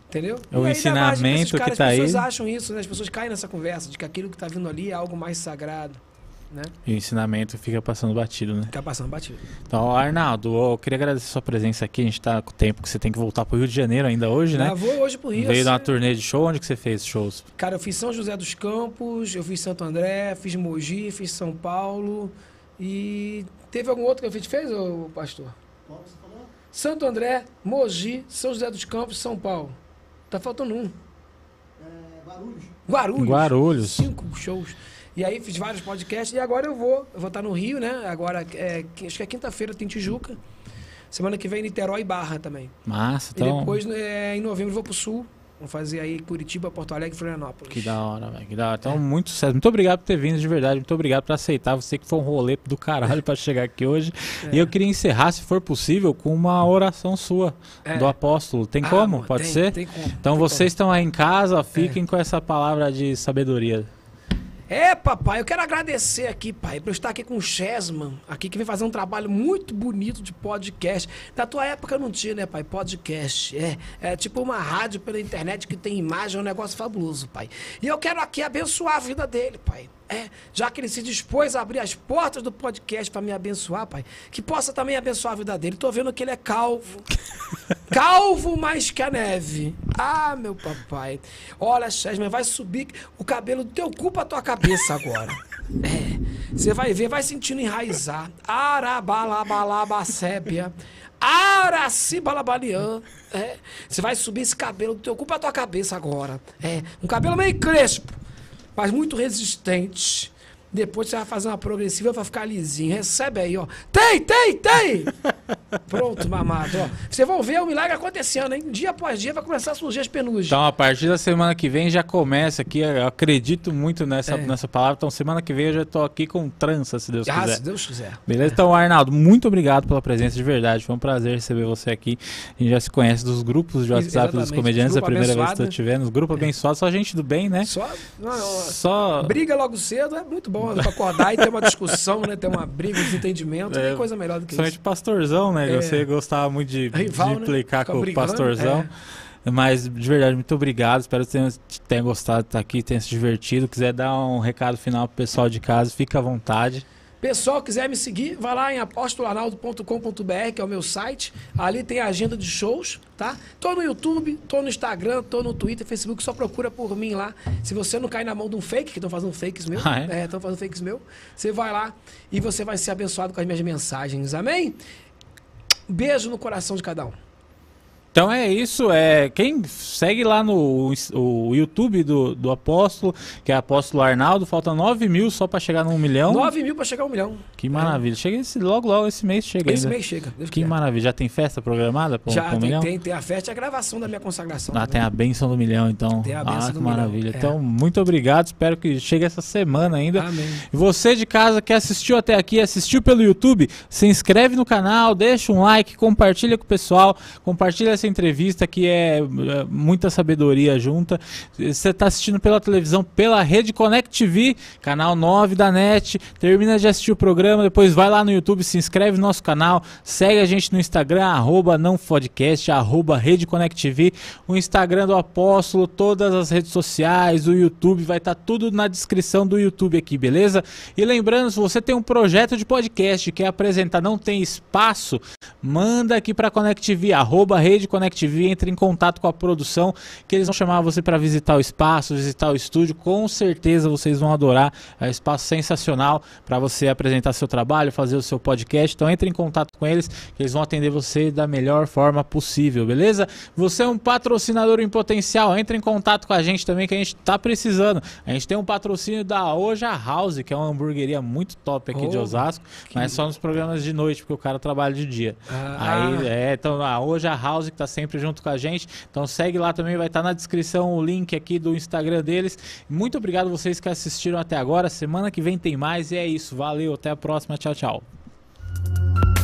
B: Entendeu?
A: É o
B: E aí esses
A: ensinamento que
B: caras,
A: tá
B: As pessoas
A: aí.
B: acham isso, né? As pessoas caem nessa conversa de que aquilo que tá vindo ali é algo mais sagrado. Né?
A: E o ensinamento fica passando batido, né?
B: Ficar passando batido.
A: Então, Arnaldo, eu queria agradecer a sua presença aqui. A gente tá com o tempo que você tem que voltar pro Rio de Janeiro ainda hoje, né?
B: Já vou hoje pro Rio.
A: Veio dar uma turnê de show. Onde que você fez shows?
B: Cara, eu fiz São José dos Campos, eu fiz Santo André, fiz Mogi, fiz São Paulo. E teve algum outro que a gente fez, ô pastor?
C: Qual você falou?
B: Santo André, Mogi, São José dos Campos, São Paulo. Tá faltando um.
C: É.
B: Guarulhos.
A: Guarulhos.
B: Cinco shows. E aí fiz vários podcasts e agora eu vou. Eu vou estar no Rio, né? Agora, é, acho que é quinta-feira tem Tijuca. Semana que vem Niterói e Barra também.
A: Massa,
B: E
A: então.
B: depois, é, em novembro, eu vou pro Sul. Vamos fazer aí Curitiba, Porto Alegre e Florianópolis.
A: Que da hora, velho. Que da hora. Então, muito sucesso. Muito obrigado por ter vindo de verdade. Muito obrigado por aceitar. Você que foi um rolê do caralho pra chegar aqui hoje.
B: É.
A: E eu queria encerrar, se for possível, com uma oração sua
B: É.
A: do apóstolo. Tem
B: Ah,
A: como? Pode
B: tem,
A: ser?
B: Tem como.
A: Então
B: tem
A: vocês estão aí em casa, fiquem
B: É.
A: com essa palavra de sabedoria.
B: É, papai, eu quero agradecer aqui, pai, por estar aqui com o Chesman, aqui que vem fazer um trabalho muito bonito de podcast. Na tua época não tinha, né, pai? Podcast. É, é tipo uma rádio pela internet que tem imagem, é um negócio fabuloso, pai. E eu quero aqui abençoar a vida dele, pai. É, já que ele se dispôs a abrir as portas do podcast para me abençoar, pai, que possa também abençoar a vida dele. Tô vendo que ele é calvo. Calvo mais que a neve. Ah, meu papai. Olha, Chesman, vai subir o cabelo do teu cu pra tua cabeça agora. É. Você vai ver, vai sentindo enraizar. Arabalabalabassébia. Aracibalabalian. É. Você vai subir esse cabelo do teu cu pra tua cabeça agora. É. Um cabelo meio crespo, mas muito resistente. Depois você vai fazer uma progressiva pra ficar lisinho. Recebe aí, ó. Tem, tem, tem! Pronto, mamado, ó. Vocês vão ver o milagre acontecendo, hein? Dia após dia vai começar a surgir as penugem.
A: Então, a partir da semana que vem já começa aqui. Eu acredito muito nessa,
B: É.
A: nessa palavra. Então, semana que vem eu já tô aqui com trança, se Deus
B: ah,
A: quiser.
B: se Deus quiser.
A: Beleza? Então, Arnaldo, muito obrigado pela presença de verdade. Foi um prazer receber você aqui. A gente já se conhece dos grupos de WhatsApp dos
B: Exatamente.
A: comediantes, a
B: Grupo
A: primeira vez que
B: abençoado.
A: tô te vendo. Os grupos abençoados, só gente do bem, né?
B: Só. Não,
A: Só.
B: briga logo cedo é muito bom pra acordar e ter uma discussão, né? Ter uma briga, um desentendimento.
A: É,
B: tem coisa melhor do que
A: Principalmente
B: isso.
A: pastorzão, né?
B: É.
A: Você gostava muito de,
B: Rival,
A: de
B: né?
A: implicar
B: Fica
A: com
B: brigando,
A: o pastorzão.
B: é.
A: Mas, de verdade, muito obrigado. Espero que tenha, tenha gostado de estar aqui, tenha se divertido. Quiser dar um recado final pro pessoal de casa, fica à vontade.
B: Pessoal, quiser me seguir, vai lá em apostolanaldo.com.br, que é o meu site. Ali tem a agenda de shows, tá? Tô no YouTube, tô no Instagram, tô no Twitter, Facebook, só procura por mim lá. Se você não cair na mão de um fake, que estão fazendo fakes meu,
A: Ah, é?
B: estão fazendo fakes meu, você vai lá e você vai ser abençoado com as minhas mensagens. Amém? Beijo no coração de cada um.
A: Então é isso. É, quem segue lá no o YouTube do, do Apóstolo, que é Apóstolo Arnaldo, falta 9 mil só para chegar no 1 milhão.
B: 9 mil pra chegar a um milhão.
A: Que maravilha. Chega esse, logo, logo esse mês chega
B: Esse
A: ainda.
B: mês chega. Deus
A: Que maravilha. Já tem festa programada para
B: Já
A: um
B: tem,
A: milhão?
B: tem, tem a festa e a gravação da minha consagração.
A: Ah, tem a benção do milhão, então.
B: Tem a
A: ah,
B: bênção
A: que
B: do milhão,
A: maravilha.
B: é.
A: Então, muito obrigado. Espero que chegue essa semana ainda.
B: Amém.
A: E você de casa que assistiu até aqui, assistiu pelo YouTube, se inscreve no canal, deixa um like, compartilha com o pessoal, compartilha essa entrevista que é, é, muita sabedoria junta. Você está assistindo pela televisão, pela Rede Connect TV, canal 9 da NET. Termina de assistir o programa, depois vai lá no YouTube, se inscreve no nosso canal, segue a gente no Instagram, arroba não podcast, arroba Rede Connect TV, o Instagram do Apóstolo, todas as redes sociais, o YouTube, vai estar tudo na descrição do YouTube aqui, beleza? E lembrando, se você tem um projeto de podcast, quer apresentar, não tem espaço, manda aqui para Connect TV, arroba Rede Connect TV, entre em contato com a produção, que eles vão chamar você para visitar o espaço, visitar o estúdio, com certeza vocês vão adorar, é um espaço sensacional para você apresentar seu trabalho, fazer o seu podcast, então entre em contato com eles, que eles vão atender você da melhor forma possível, beleza? Você é um patrocinador em potencial, entre em contato com a gente também, que a gente tá precisando. A gente tem um patrocínio da Oja House, que é uma hamburgueria muito top aqui de
B: Oh,
A: Osasco, mas só nos programas de noite, porque o cara trabalha de dia.
B: Ah.
A: Aí, é, então a Oja House está sempre junto com a gente. Então segue lá também, vai estar tá na descrição o link aqui do Instagram deles. Muito obrigado vocês que assistiram até agora. Semana que vem tem mais e é isso. Valeu, até a próxima. Tchau, tchau.